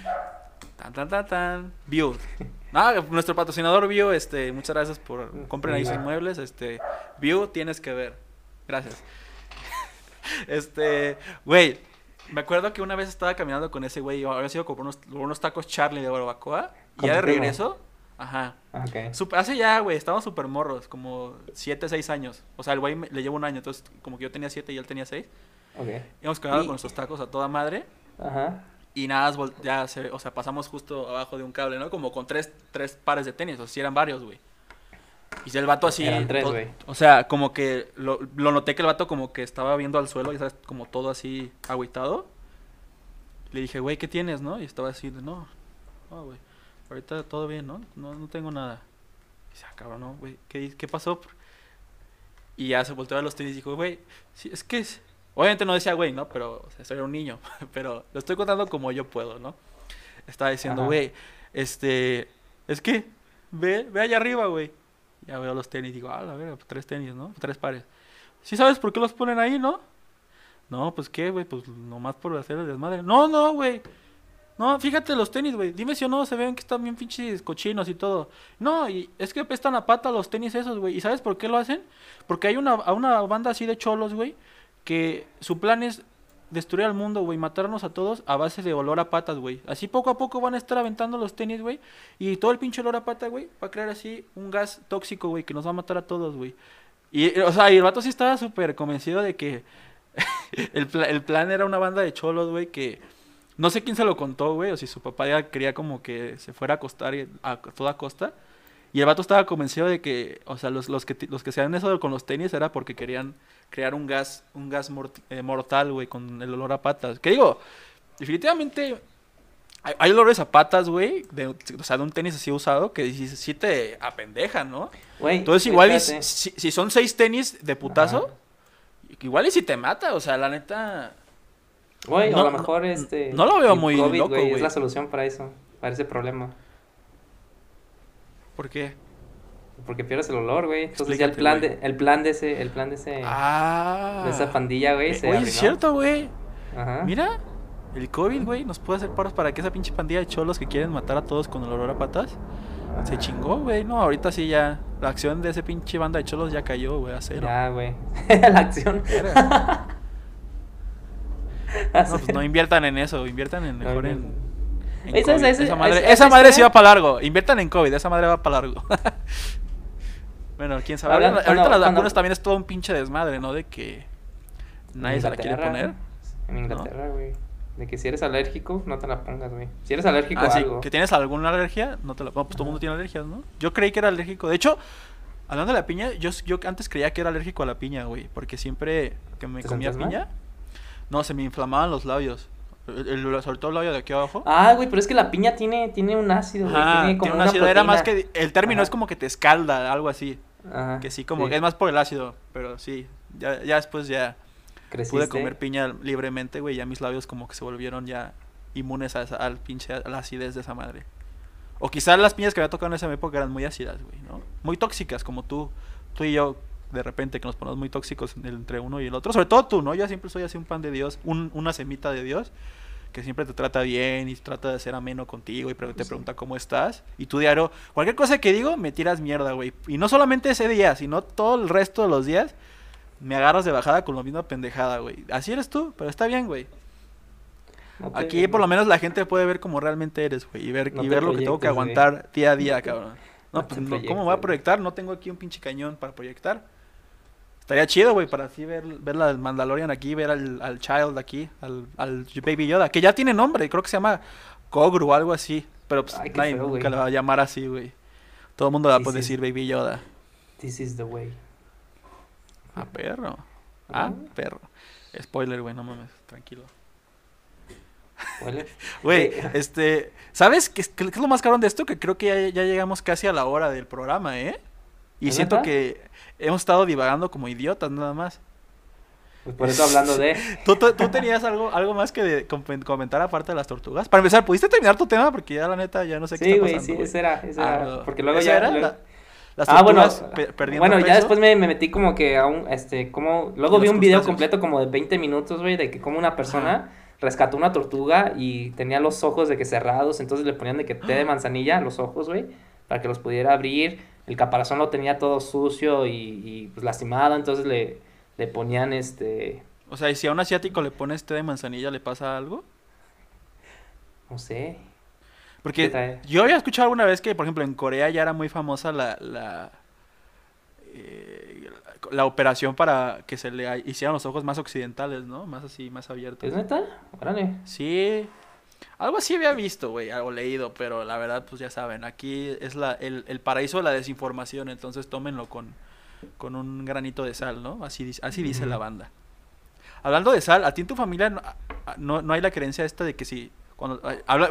Tan, tan, tan, tan. View. Ah, nuestro patrocinador View, este, muchas gracias por compren ahí sus muebles, este, View tienes que ver. Gracias. Este, güey, me acuerdo que una vez estaba caminando con ese güey, había sido por unos, unos tacos Charlie de barbacoa, y ¿Con ya de regreso, ajá. Ah, Ok. Sup- hace ya, güey, estábamos súper morros, como 7, 6 años. O sea, el güey le lleva un año, entonces como que yo tenía 7 y él tenía 6. Ok. Íbamos caminando Y- con nuestros tacos a toda madre. Ajá. Y nada, ya se, o sea, pasamos justo abajo de un cable, ¿no? Como con tres, tres pares de tenis, o sea, sí eran varios, güey. Y el vato así. Eran tres, güey. O sea, como que lo, lo noté que el vato como que estaba viendo al suelo y sabes, como todo así agüitado. Le dije, güey, ¿qué tienes, no? Y estaba así, no, no, güey. Ahorita todo bien, ¿no? No, no tengo nada. Y dice, ah, cabrón, no, güey, ¿qué, ¿qué pasó? Y ya se volteó a los tenis y dijo, güey, sí, es que es... Obviamente no decía, güey, ¿no? Pero, o sea, soy un niño. Pero lo estoy contando como yo puedo, ¿no? Estaba diciendo, güey, este... Es que, ve, ve allá arriba, güey. Ya veo los tenis, digo, ah, la verga, pues, tres tenis, ¿no? Tres pares. ¿Sí sabes por qué los ponen ahí, no? No, pues qué, güey, pues nomás por hacer el desmadre. No, no, güey. No, fíjate los tenis, güey. Dime si o no se ven que están bien pinches cochinos y todo. No, y es que apestan a pata los tenis esos, güey. ¿Y sabes por qué lo hacen? Porque hay una, a una banda así de cholos, güey, que su plan es destruir al mundo, güey, matarnos a todos a base de olor a patas, güey. Así poco a poco van a estar aventando los tenis, güey. Y todo el pinche olor a pata, güey, va a crear así un gas tóxico, güey, que nos va a matar a todos, güey. Y, o sea, y el vato sí estaba súper convencido de que el, el plan era una banda de cholos, güey, que no sé quién se lo contó, güey, o si su papá ya quería como que se fuera a acostar a toda costa. Y el vato estaba convencido de que, o sea, los, los que los que hacían eso con los tenis era porque querían crear un gas, un gas mort- eh, mortal, güey, con el olor a patas. Que digo, definitivamente hay, hay olores a patas, güey, o sea, de un tenis así usado que sí, sí te apendejan, ¿no? Güey, Entonces igual y si, si son seis tenis de putazo, igual y si te mata, o sea, la neta... Güey, no- a lo mejor este. no lo veo muy COVID, loco, güey. Es la solución para eso, para ese problema. ¿Por qué? Porque pierdes el olor, güey. Entonces ya el plan de, el plan de ese, el plan de ese, Ah. de esa pandilla, güey, Eh, Oye, arruinó. es cierto, güey. Ajá. Mira, el COVID, güey, nos puede hacer paros para que esa pinche pandilla de cholos que quieren matar a todos con el olor a patas se chingó, güey. No, ahorita sí ya. La acción de ese pinche banda de cholos ya cayó, güey, a cero. Ya, güey. la acción. No, pues no inviertan en eso, inviertan en mejor No, en. Esa madre, esa madre sí va para largo. Inviertan en COVID, esa madre va para largo. bueno, quién sabe. Ahorita cuando- las cuando- vacunas también es todo un pinche desmadre, ¿no? De que nadie se la quiere poner. En Inglaterra, güey. De que si eres alérgico, no te la pongas, güey. Si eres alérgico Ah, a sí, algo. que tienes alguna alergia, no te la no, pues todo el mundo tiene alergias, ¿no? Yo creí que era alérgico. De hecho, hablando de la piña, yo, yo antes creía que era alérgico a la piña, güey. Porque siempre que me ¿Te comía piña, no, se me inflamaban los labios. El, el- sobre todo el labio de aquí abajo. Ah, güey, pero es que la piña tiene, tiene un ácido, güey. Ajá, tiene como tiene un una ácido. Era más que. El término Ajá. es como que te escalda, algo así. Ajá, Que sí, como que es más por el ácido. Pero sí, ya, ya después ya pude Creciste. comer piña libremente, güey. Ya mis labios como que se volvieron ya inmunes a esa- al pinche, a la acidez de esa madre. O quizás las piñas que había tocado en esa época eran muy ácidas, güey, ¿no? Muy tóxicas, como tú, tú y yo, de repente, que nos ponemos muy tóxicos en- entre uno y el otro. Sobre todo tú, ¿no? Yo siempre soy así un pan de Dios, un- una semita de Dios, que siempre te trata bien y trata de ser ameno contigo y pre- te Sí. pregunta cómo estás. Y tú diario, cualquier cosa que digo, me tiras mierda, güey. Y no solamente ese día, sino todo el resto de los días, me agarras de bajada con la misma pendejada, güey. Así eres tú, pero está bien, güey. No Aquí por lo menos la gente puede ver cómo realmente eres, güey, y ver, No y ver lo que tengo que güey. aguantar día a día, cabrón. No, No pues ¿cómo voy a proyectar? No tengo aquí un pinche cañón para proyectar. Estaría chido, güey, para así ver, ver la del Mandalorian aquí, ver al, al Child aquí, al, al Baby Yoda, que ya tiene nombre, creo que se llama Kogru o algo así, pero pues Ay, nadie feo, nunca le va a llamar así, güey. Todo el mundo va a poder decir Baby Yoda. This is the way. Ah, perro. Ah, perro. Spoiler, güey, no mames, tranquilo. Güey, este, ¿sabes qué es, qué es lo más cabrón de esto? Que creo que ya, ya llegamos casi a la hora del programa, ¿eh? Y ¿Es siento que hemos estado divagando como idiotas nada más. Pues por eso hablando de. ¿Tú, tú, tú tenías algo, algo más que de- comentar aparte de las tortugas? Para empezar, ¿pudiste terminar tu tema? Porque ya la neta ya no sé qué Sí, está güey, pasando. sí, ese era. Ese Ah, era. bueno. Porque luego ¿Esa ya. era? luego- La- las Ah, bueno, tortugas pe- perdiendo bueno, ya después me, me metí como que a un, este, como, luego vi un video completo como de 20 minutos, güey, de que como una persona rescató una tortuga y tenía los ojos de que cerrados, entonces le ponían de que té de manzanilla a los ojos, güey, para que los pudiera abrir, el caparazón lo tenía todo sucio y, y, pues lastimado, entonces le, le ponían este, O sea, ¿y si a un asiático le pones té de manzanilla, le pasa algo? no sé, Porque yo había escuchado alguna vez que, por ejemplo, en Corea ya era muy famosa la, la, eh, la operación para que se le hicieran los ojos más occidentales, ¿no? Más así, más abiertos. ¿es neta? Órale. Sí, algo así había visto, güey, algo leído, pero la verdad, pues ya saben, aquí es la, el, el paraíso de la desinformación, entonces tómenlo con, con un granito de sal, ¿no? Así, dice- así dice la banda. Hablando de sal, ¿a ti en tu familia no, no, no hay la creencia esta de que si... Cuando,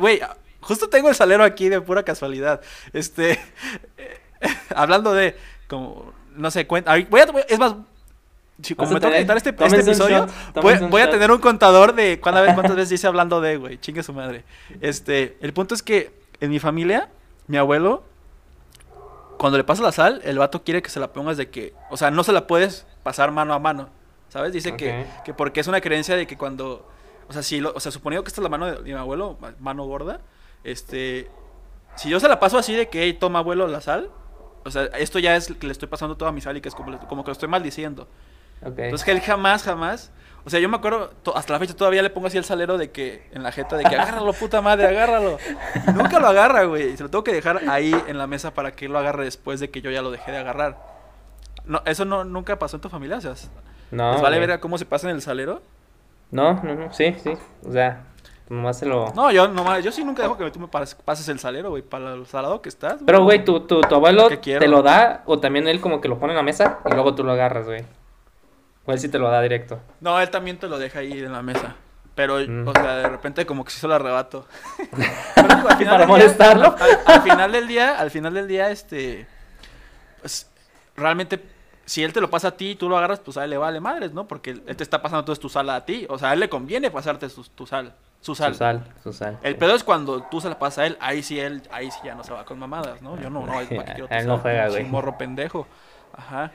güey, justo tengo el salero aquí de pura casualidad. Este, hablando de, como, no sé, cuenta, voy a- es más, si, como me toca editar este, este episodio, shot, voy, a tener un contador de cuántas veces, cuántas veces dice hablando de, güey, chingue su madre. Este, el punto es que en mi familia, mi abuelo, cuando le pasa la sal, el vato quiere que se la pongas de que, o sea, no se la puedes pasar mano a mano, ¿sabes? Dice que, que porque es una creencia de que cuando, o sea, si, lo, o sea, suponiendo que esta es la mano de, mi abuelo, ma- mano gorda, este, si yo se la paso así de que, hey, toma abuelo la sal, o sea, esto ya es que le estoy pasando toda mi sal y que es como, como que lo estoy maldiciendo. Entonces que él jamás, jamás. O sea, yo me acuerdo, hasta la fecha todavía le pongo así el salero de que, en la jeta, de que agárralo, puta madre, agárralo. Y nunca lo agarra, güey. Y se lo tengo que dejar ahí en la mesa para que él lo agarre después de que yo ya lo dejé de agarrar. No, eso no, nunca pasó en tu familia, o sea, no, ¿les vale ver cómo se pasa en el salero? No, no, no, sí, sí, o sea, Nomás se lo... No, yo nomás, yo sí nunca dejo que tú me pas- pases el salero, güey, para lo salado que estás. güey. Pero, güey, tu, tu, tu abuelo te lo da o también él como que lo pone en la mesa y luego tú lo agarras, güey. O él sí te lo da directo. No, él también te lo deja ahí en la mesa. Pero, Mm. o sea, de repente como que sí se lo arrebato. Pero al Para día- molestarlo. al, al final del día, al final del día, este, pues, realmente, si él te lo pasa a ti y tú lo agarras, pues a él le vale madres, ¿no? Porque él te está pasando toda tu sal a ti. O sea, a él le conviene pasarte su, tu sal, su sal. Su sal, su sal. El pedo es cuando tú se la pasas a él, ahí sí él, ahí sí ya no se va con mamadas, ¿no? Yo no, no, es para que quiero tu Él no juega, güey. un morro pendejo. Ajá.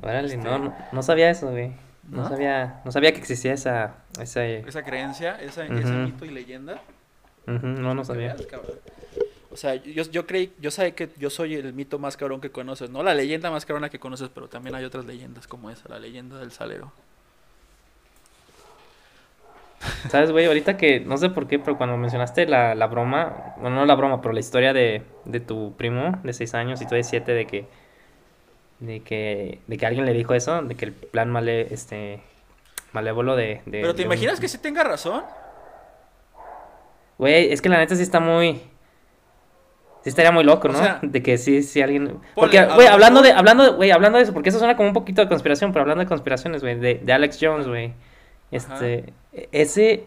Órale, este- no, no, no sabía eso, güey. No, ¿No? sabía, no sabía que existía esa, esa... Esa creencia, esa, ese mito y leyenda. No, no sabía. Veas, cabrón. O sea, yo, yo creí, yo sé que yo soy el mito más cabrón que conoces, no la leyenda más cabrona que conoces, pero también hay otras leyendas como esa, la leyenda del salero. ¿Sabes, güey? Ahorita que, no sé por qué, pero cuando mencionaste la, la broma, bueno, no la broma, pero la historia de, de tu primo de 6 años y tú de 7, de que, de que, de que alguien le dijo eso, de que el plan male, este, malévolo de... de- Pero ¿te de un- imaginas que sí tenga razón? Güey, es que la neta sí está muy... Sí estaría muy loco, O ¿no? sea, de que sí, sí alguien... Porque, güey, hablando de, hablando de, güey, hablando de eso, porque eso suena como un poquito de conspiración, pero hablando de conspiraciones, güey, de, de Alex Jones, güey. Este, ese,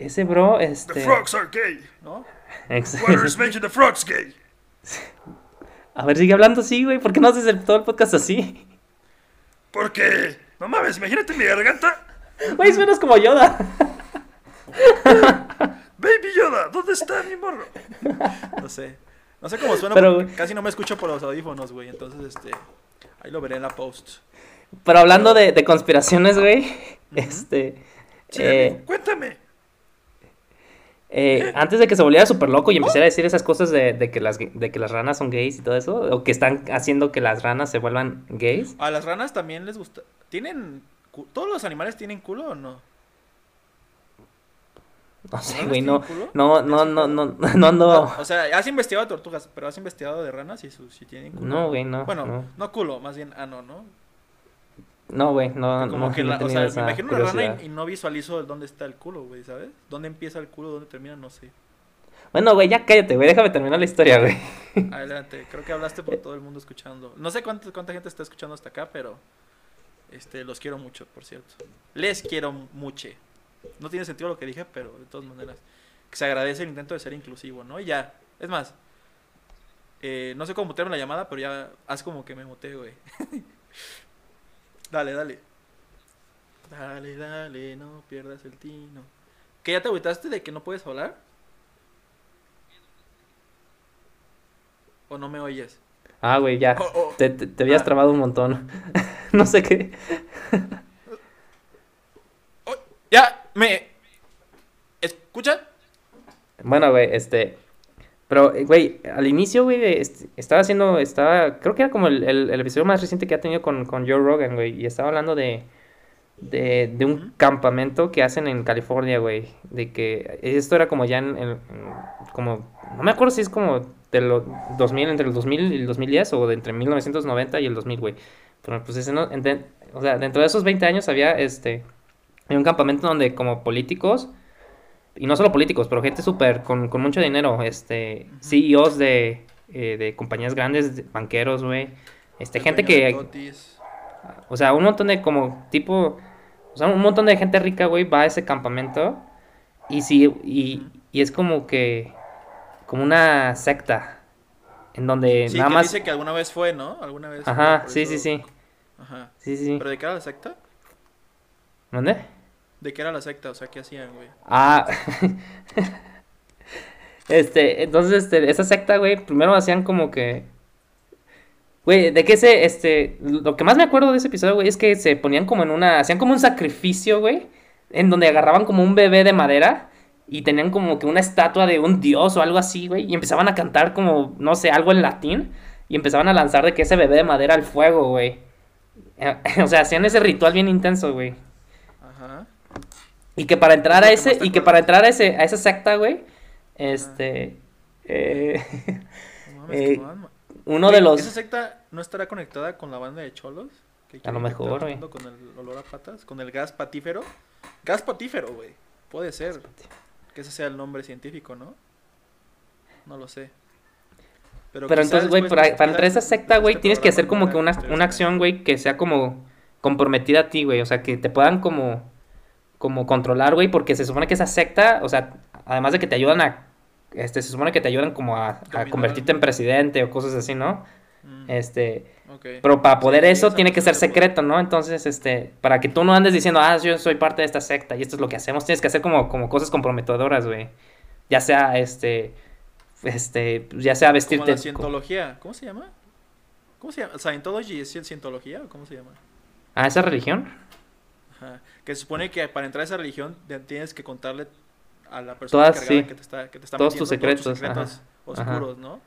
ese bro, The este... frogs are gay. ¿No? ex- Water is making the frogs gay. A ver, sigue hablando así, güey. ¿Por qué no haces el- todo el podcast así? Porque, no mames, imagínate mi garganta. Güey, suenas como Yoda. Baby Yoda, ¿dónde está mi morro? No sé. No sé cómo suena, Pero, porque casi no me escucho por los audífonos, güey. Entonces, este, ahí lo veré en la post. Pero hablando de, de conspiraciones, güey. Este. Sí, eh, cuéntame. Eh, antes de que se volviera súper loco y empezara a decir esas cosas de, de que las, de que las ranas son gays y todo eso, o que están haciendo que las ranas se vuelvan gays. A las ranas también les gusta. ¿Tienen. ¿Todos los animales tienen culo o no? No sé, ¿Ranas güey, no, no, no, no, no, no, ando. O sea, has investigado de tortugas, pero has investigado de ranas y si tienen culo. No, güey, no. Bueno, no. no. culo, más bien ano, ¿no? No, güey, no, Como no, que la, o sea, me imagino una rana y, y no visualizo dónde está el culo, güey, ¿sabes? ¿Dónde empieza el culo, dónde termina? No sé. Bueno, güey, ya cállate, güey, déjame terminar la historia, güey. Adelante, creo que hablaste por todo el mundo escuchando. No sé cuánta, cuánta gente está escuchando hasta acá, pero este los quiero mucho, por cierto. Les quiero mucho. No tiene sentido lo que dije, pero de todas maneras. Que se agradece el intento de ser inclusivo, ¿no? Y ya. Es más, eh, no sé cómo mutearme la llamada, pero ya haz como que me muteé, güey. dale, dale. Dale, dale, no pierdas el tino. ¿Que ya te agüitaste de que no puedes hablar? ¿O no me oyes? Ah, güey, ya. Oh, oh. Te, te, te habías Ah. trabado un montón. no sé qué. Oh, ya, me... ¿Escucha? Bueno, güey, este. Pero, eh, güey, al inicio, güey, estaba haciendo. Estaba. Creo que era como el, el- el episodio más reciente que ha tenido con, con Joe Rogan, güey. Y estaba hablando de. De, de un campamento que hacen en California, güey. De que. Esto era como ya en. en- en- como. No me acuerdo si es como de los 2000, entre el 2000 y el 2010, o de entre 1990 y el 2000, güey. Pero pues ese no. ente- o sea, dentro de esos 20 años había este. Había un campamento donde como políticos y no solo políticos, pero gente súper con, con mucho dinero, este, CEOs de, eh, de compañías grandes, de banqueros, güey, este, El gente que, Totis. o sea, un montón de como tipo, o sea, un montón de gente rica, güey, va a ese campamento y sí, y, y es como que, como una secta, en donde Sí, nada que más, dice que alguna vez fue, ¿no? Alguna vez. ajá, sí, sí, sí, Ajá. sí, sí, ¿Pero de qué era la secta? ¿dónde? ¿De qué era la secta? O sea, ¿qué hacían, güey? Ah. este, entonces, este, esa secta, güey, primero hacían como que. Güey, de que ese, este. Lo que más me acuerdo de ese episodio, güey, es que se ponían como en una. Hacían como un sacrificio, güey. En donde agarraban como un bebé de madera. Y tenían como que una estatua de un dios o algo así, güey. Y empezaban a cantar como, no sé, algo en latín. Y empezaban a lanzar de que ese bebé de madera al fuego, güey. o sea, hacían ese ritual bien intenso, güey. Ajá. Y que para entrar a ese, y que para entrar a ese, a esa secta, güey, este, eh, No mames, Eh, mamá. uno de los, ¿Esa secta no estará conectada con la banda de cholos? Que A lo mejor, güey. Con el olor a patas, con el gas patífero. Gas patífero, güey. Puede ser. que ese sea el nombre científico, ¿no? No lo sé. Pero entonces, güey, para, para entrar a esa este secta, güey, tienes que hacer como que una, una acción, güey, que sea como comprometida a ti, güey. O sea, que te puedan como, como controlar, güey, porque se supone que esa secta, o sea, además de que te ayudan a, este, se supone que te ayudan como a, convertirte en presidente o cosas así, ¿no? Mm, Este, pero para poder Sí, eso tiene que ser secreto, ¿no? Entonces, este, para que tú no andes diciendo, ah, yo soy parte de esta secta y esto es lo que hacemos, tienes que hacer como, como cosas comprometedoras, güey. Ya sea, este, este, ya sea Como vestirte. la co- cientología. ¿Cómo se llama? ¿Cómo se llama? ¿Scientology es cientología o cómo se llama? ¿A esa religión? Que se supone que para entrar a esa religión tienes que contarle a la persona Todas, sí. que te está, que te está Todos tus secretos, secretos ajá. oscuros, ¿no?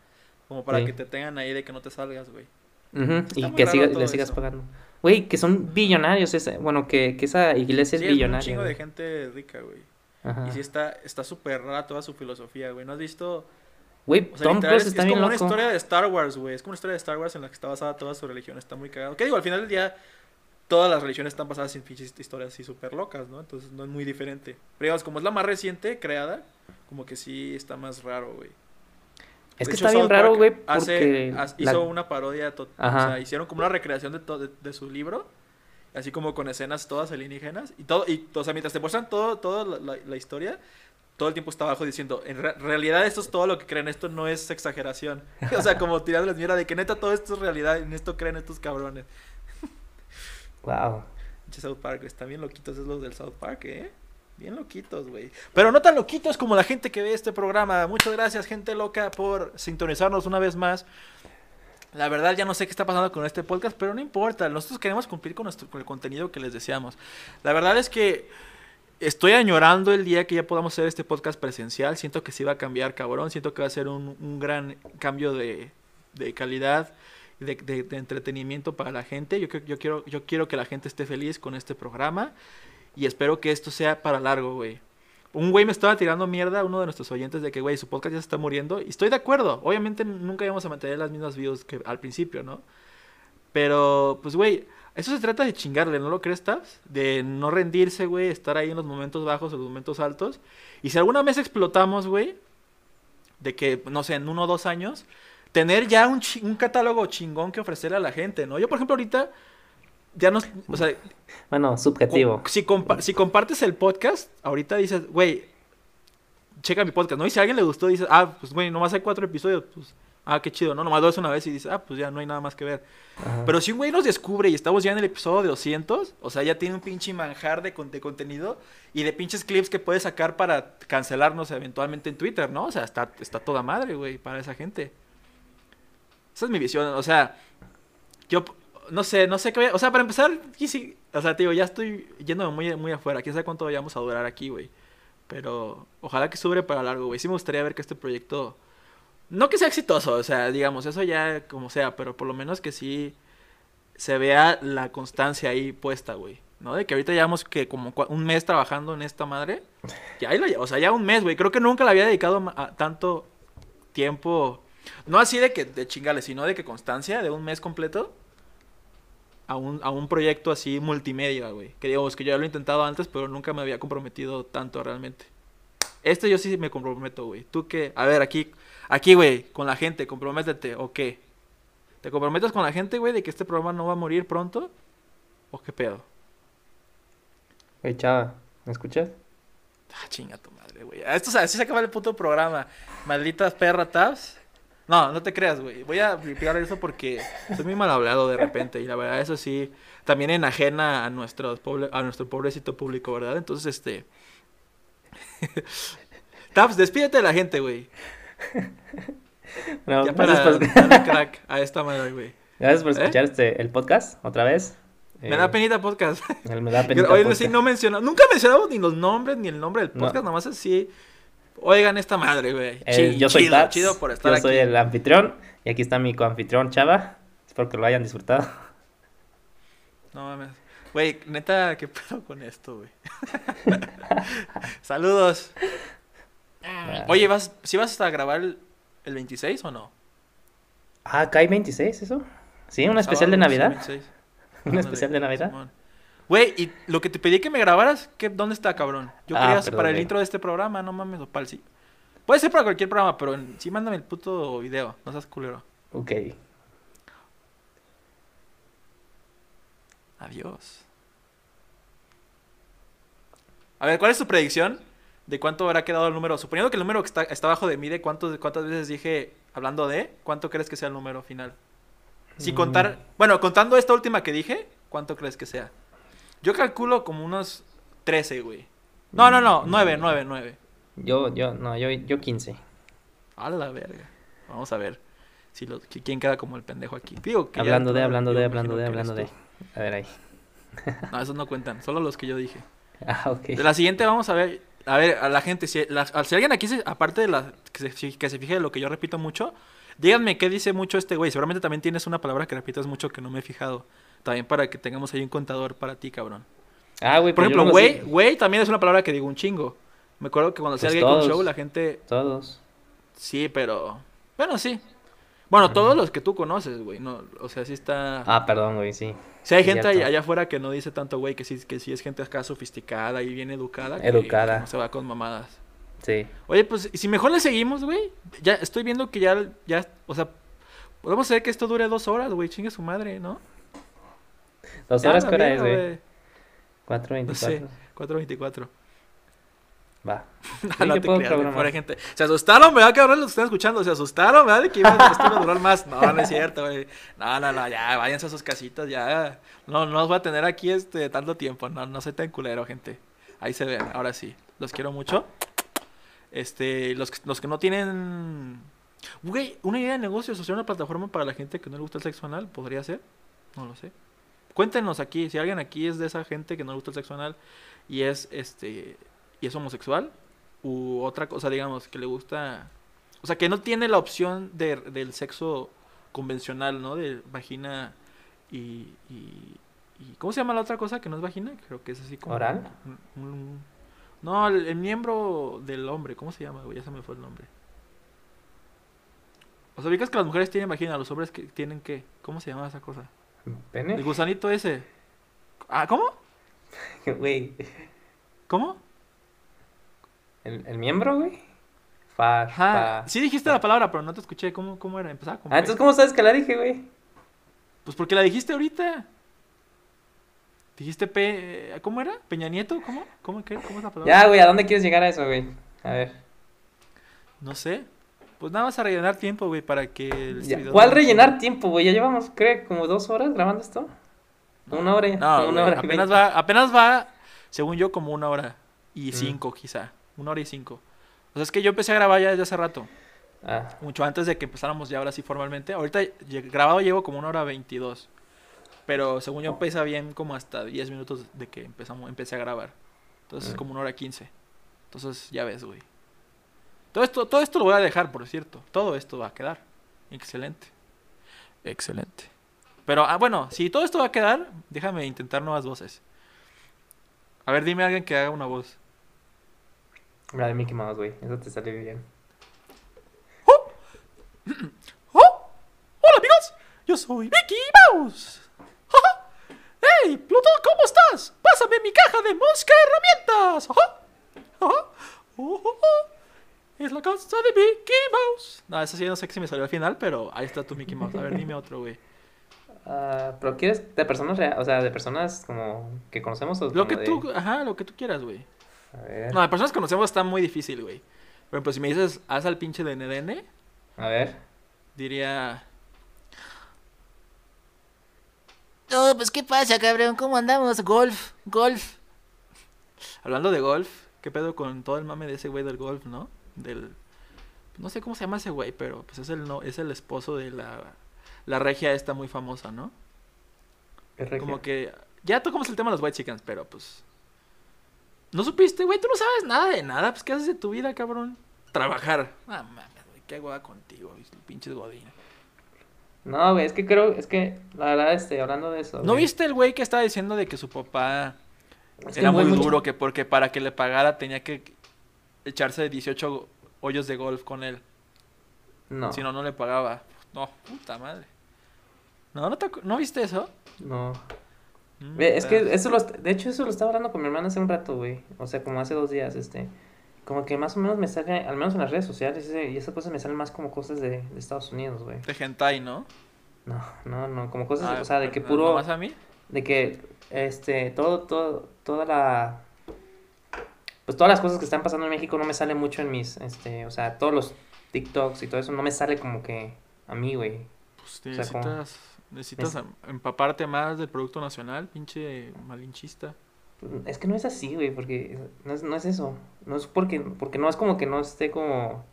Como para Sí. que te tengan ahí de que no te salgas, güey. Está Y que siga- le sigas eso. pagando. Güey, que son billonarios. Ese, bueno, que, que esa iglesia Sí, es es un billonaria. chingo de gente rica, güey. Ajá. Y sí está está súper rara toda su filosofía, güey. ¿No has visto? Güey, O sea, Tom Cruise es, está es bien como una historia de Star Wars, güey. Es como una historia de Star Wars en la que está basada toda su religión. Está muy cagado. ¿Qué digo? Al final del día, todas las religiones están basadas en pinches historias así súper locas, ¿no? Entonces no es muy diferente. Pero digamos, como es la más reciente creada, como que sí está más raro, güey. Es De que hecho, está bien South raro, güey, hace- porque... haz- la- hizo una parodia, Ajá. o sea, hicieron como una recreación de, de, de su libro, así como con escenas todas alienígenas, y todo, y, o sea, mientras te muestran todo, toda la, la- la historia, todo el tiempo está abajo diciendo, en re- realidad esto es todo lo que creen, esto no es exageración. o sea, como tirándoles mierda de que neta todo esto es realidad, en esto creen estos cabrones. Wow. South Park, están bien loquitos es los del South Park, ¿eh? Bien loquitos, güey. Pero no tan loquitos como la gente que ve este programa. Muchas gracias, gente loca, por sintonizarnos una vez más. La verdad ya no sé qué está pasando con este podcast, pero no importa. Nosotros queremos cumplir con, el contenido que les deseamos. La verdad es que estoy añorando el día que ya podamos hacer este podcast presencial. Siento que sí va a cambiar, cabrón. Siento que va a ser un, gran cambio de, calidad de, de- de entretenimiento para la gente. Yo, yo, quiero, yo quiero que la gente esté feliz con este programa y espero que esto sea para largo, güey. Un güey me estaba tirando mierda, uno de nuestros oyentes, de que, güey, su podcast ya se está muriendo. Y estoy de acuerdo. Obviamente nunca íbamos a mantener las mismas views que al principio, ¿no? Pero, pues, güey, eso se trata de chingarle, ¿no lo crees, Tabs? De no rendirse, güey, estar ahí en los momentos bajos o los momentos altos. Y si alguna vez explotamos, güey, de que, no sé, en uno o dos años, tener ya un, un catálogo chingón que ofrecerle a la gente, ¿no? Yo, por ejemplo, ahorita, ya no, o sea, Bueno, subjetivo. si, compa- si compartes el podcast, ahorita dices, güey, checa mi podcast, ¿no? Y si a alguien le gustó, dices, ah, pues, güey, nomás hay cuatro episodios, pues, ah, qué chido, ¿no? Nomás dos una vez y dices, ah, pues ya no hay nada más que ver. Ajá. Pero si un güey nos descubre y estamos ya en el episodio de 200, o sea, ya tiene un pinche manjar de, con- de contenido y de pinches clips que puede sacar para cancelarnos eventualmente en Twitter, ¿no? O sea, está, está toda madre, güey, para esa gente. Esa es mi visión, o sea, yo no sé, no sé qué voy a- O sea, para empezar, sí, o sea, digo, ya estoy yéndome muy, muy afuera. Quién sabe cuánto vayamos a durar aquí, güey. Pero ojalá que sobre para largo, güey. Sí me gustaría ver que este proyecto... No que sea exitoso, o sea, digamos, eso ya como sea, pero por lo menos que sí se vea la constancia ahí puesta, güey. ¿No? De que ahorita llevamos que como un mes trabajando en esta madre. Ya ahí lo o sea, ya un mes, güey. Creo que nunca le había dedicado tanto tiempo. No así de que de chingale, sino de que constancia de un mes completo a un, a un proyecto así multimedia, güey. Que digamos que yo ya lo he intentado antes, pero nunca me había comprometido tanto realmente. Este yo sí me comprometo, güey. Tú qué, a ver, aquí, aquí, güey, con la gente, comprométete, ¿o qué? ¿Te comprometes con la gente, güey, de que este programa no va a morir pronto? ¿O qué pedo? Güey, chava, ¿me escuchas? Ah, chinga tu madre, güey. Esto, así se acaba el puto programa. Malditas perra tabs. No, no te creas, güey. Voy a limpiar eso porque soy muy mal hablado de repente. Y la verdad, eso sí, también enajena a, nuestros pobre- a nuestro pobrecito público, ¿verdad? Entonces, este. Tabs, despídete de la gente, güey. No, Ya para por, darle crack a esta madre, güey. gracias por ¿Eh? escuchar este, el podcast otra vez. Me Eh, da penita podcast. Me da penita Oye, podcast. sí, no mencionamos, nunca mencionamos ni los nombres ni el nombre del No. podcast, nomás así. Oigan esta madre, güey. Eh, yo soy chido, Tats, chido por estar yo aquí. soy el anfitrión y aquí está mi coanfitrión Chava. Espero que lo hayan disfrutado. No mames. Güey, neta, ¿qué pedo con esto, güey? Saludos. Oye, ¿vas, ¿sí vas a grabar el, el 26 o no? Ah, hay 26, ¿eso? Sí, un especial de Navidad. sí, 26. Un especial de Navidad. Simón. Güey, y lo que te pedí que me grabaras, ¿qué, ¿dónde está, cabrón? Yo Ah, quería para el intro de este programa, no mames, o para el sí. Puede ser para cualquier programa, pero en- sí mándame el puto video, no seas culero. Ok. Adiós. A ver, ¿cuál es tu predicción de cuánto habrá quedado el número? Suponiendo que el número que está, está abajo de mí, de cuántos, cuántas veces dije hablando de, ¿cuánto crees que sea el número final? Si Mm. contar, bueno, contando esta última que dije, ¿cuánto crees que sea? Yo calculo como unos 13, güey. No, no, no, 9, 9, 9. Yo, yo, no, yo, yo 15. A la verga. Vamos a ver si lo, qui- quién queda como el pendejo aquí. Digo que ya Hablando de, claro, hablando de, hablando de, imagino que hablando de. A ver ahí. No, esos no cuentan, solo los que yo dije. Ah, ok. De la siguiente vamos a ver, a ver, a la gente, si, la- si alguien aquí, se- aparte de la, que se, que se fije de lo que yo repito mucho, díganme qué dice mucho este güey. Seguramente también tienes una palabra que repitas mucho que no me he fijado. También para que tengamos ahí un contador para ti, cabrón. Ah, güey, Por yo ejemplo, no güey, sé. güey también es una palabra que digo un chingo. Me acuerdo que cuando hacía Pues el Gay Con todos. Show, la gente, Todos. sí, pero, bueno, sí. Bueno, todos los que tú conoces, güey, no, o sea, sí está... Ah, perdón, güey, sí. Sí, hay gente allá, allá afuera que no dice tanto, güey, que sí, que sí es gente acá sofisticada y bien educada. que- Educada. que no se va con mamadas. Sí. Oye, pues, si mejor le seguimos, güey. Ya estoy viendo que ya, ya, o sea, podemos hacer que esto dure dos horas, güey. Chingue su madre, ¿no? ¿Dos Ya, horas qué hora es, güey? 4.24. No sé, 4.24. Va. No, te creas, fuera gente. Se asustaron, ¿verdad? Que ahora los están escuchando. Se asustaron, ¿verdad? De que iba, a durar más. No, no es cierto, güey. No, no, no, ya, váyanse a sus casitas, ya. No, no os voy a tener aquí este tanto tiempo. No, no soy tan culero, gente. Ahí se ven, ahora sí. Los quiero mucho. Este, los, que- los que no tienen. Güey, una idea de negocio, asociar una plataforma para la gente que no le gusta el sexo anal, ¿podría ser? No lo sé. Cuéntenos aquí, si alguien aquí es de esa gente que no le gusta el sexo anal y es este y es homosexual u otra cosa, digamos, que le gusta, o sea, que no tiene la opción de, del sexo convencional, ¿no? De vagina y, y, y- ¿cómo se llama la otra cosa que no es vagina? Creo que es así como ¿Oral? un- un- no, el, el miembro del hombre, ¿cómo se llama? Ya se me fue el nombre. O sea, ubicas que las mujeres tienen vagina, los hombres que tienen qué? ¿Cómo se llama esa cosa? El gusanito ese. Ah, ¿cómo? Güey. ¿Cómo? ¿El, el miembro, güey? Fa, Ajá. fa. Sí dijiste la palabra, pero no te escuché. ¿Cómo, cómo era? Empezaba con Ah, entonces, ¿cómo sabes que la dije, güey? Pues porque la dijiste ahorita. Dijiste P... ¿Cómo era? ¿Peña Nieto? ¿Cómo? ¿Cómo, qué? ¿Cómo es la palabra? Ya, güey, ¿a dónde quieres llegar a eso, güey? A ver. No sé. Pues nada más a rellenar tiempo, güey, para que... el Ya, ¿Cuál no- rellenar tiempo, güey? Ya llevamos, creo, como dos horas grabando esto. Una hora. No, una hora y apenas va, apenas va, según yo, como una hora y Mm. cinco, quizá. Una hora y cinco. O sea, es que yo empecé a grabar ya desde hace rato. Ah, Mucho antes de que empezáramos ya ahora sí formalmente. Ahorita grabado llevo como una hora veintidós. Pero según yo empieza bien como hasta 10 minutos de que empezamos, empecé a grabar. Entonces Mm. como una hora 15. Entonces ya ves, güey. Todo esto, todo esto lo voy a dejar, por cierto. Todo esto va a quedar. Excelente. Excelente. Pero, ah, bueno, si todo esto va a quedar, déjame intentar nuevas voces. A ver, dime a alguien que haga una voz. la de Mickey Mouse, güey. Eso te salió bien. ¡Oh! ¡Hola, amigos! Yo soy Mickey Mouse. ¡Ja! ¡Hey, Plutón, ¿cómo estás? Pásame mi caja de mosca herramientas. ¡Ja! ¡Ja! ¡Oh, oh, oh! Es la casa de Mickey Mouse. No, eso sí, no sé si me salió al final, pero ahí está tu Mickey Mouse. A ver, dime otro, güey. Ah, pero ¿quieres de personas reales? O sea, de personas como que conocemos o Lo que de- tú, ajá, lo que tú quieras, güey. A ver. No, de personas que conocemos está muy difícil, güey. Por ejemplo, si me dices, haz al pinche de NDN, A ver. diría... No, pues qué pasa, cabrón, ¿cómo andamos? Golf, golf. Hablando de golf, ¿qué pedo con todo el mame de ese güey del golf, no? Del no sé cómo se llama ese güey, pero pues es el no es el esposo de la la regia esta muy famosa, ¿no? ¿Qué regia? Como que ya tocamos el tema de los white chickens, pero pues no supiste, güey, tú no sabes nada de nada, pues qué haces de tu vida, cabrón? Trabajar. Ah, mames, güey, qué hueva contigo, pinches godín. No, güey, es que creo, es que la verdad, este, hablando de eso. ¿No güey, viste el güey que estaba diciendo de que su papá es que Era muy mucho- duro que porque para que le pagara tenía que echarse 18 hoyos de golf con él. No, Si no, no le pagaba. No, puta madre. No, ¿no, te ¿no viste eso? no. Mm, Es que eso lo, de hecho eso lo estaba hablando con mi hermana hace un rato, güey. O sea, como hace dos días, este. Como que más o menos me sale, al menos en las redes sociales, y esas cosas me salen más como cosas de, de Estados Unidos, güey. De hentai, ¿no? No, no, no, como cosas, Ah, o sea, de que ¿no- puro, nomás a mí? de que, este, todo, todo, toda la, pues todas las cosas que están pasando en México no me sale mucho en mis, este, o sea, todos los TikToks y todo eso no me sale como que a mí, güey. Pues O sea, como- necesitas, necesitas Es- em- empaparte más del producto nacional, pinche malinchista. Es que no es así, güey, porque no es, no es eso. No es porque, porque no es como que no esté como,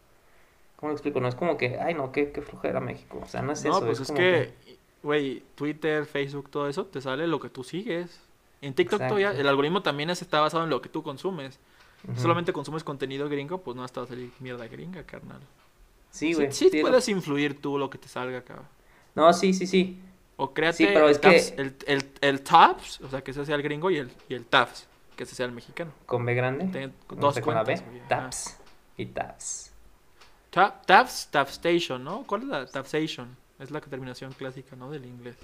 ¿cómo lo explico? No es como que, ay, no, qué, qué flojera México. O sea, no es No, eso. pues es que, güey, Twitter, Facebook, todo eso, te sale lo que tú sigues. En TikTok Exacto. todavía, el algoritmo también es- está basado en lo que tú consumes. Solamente consumes contenido gringo, pues no vas a salir mierda gringa, carnal. Sí, güey. sí sí, puedes influir tú lo que te salga, cabrón. No, sí, sí, sí. O créate Sí, pero el, es que- el, el, el tabs, o sea, que ese sea el gringo, y el, y el tabs, que ese sea el mexicano. Con B grande. Ten no dos sé, con la cuentas. B. Taps. Y taps. Ta- Tabs, Tabstation, ¿no? ¿Cuál es la Tabstation? Es la terminación clásica, ¿no? Del inglés.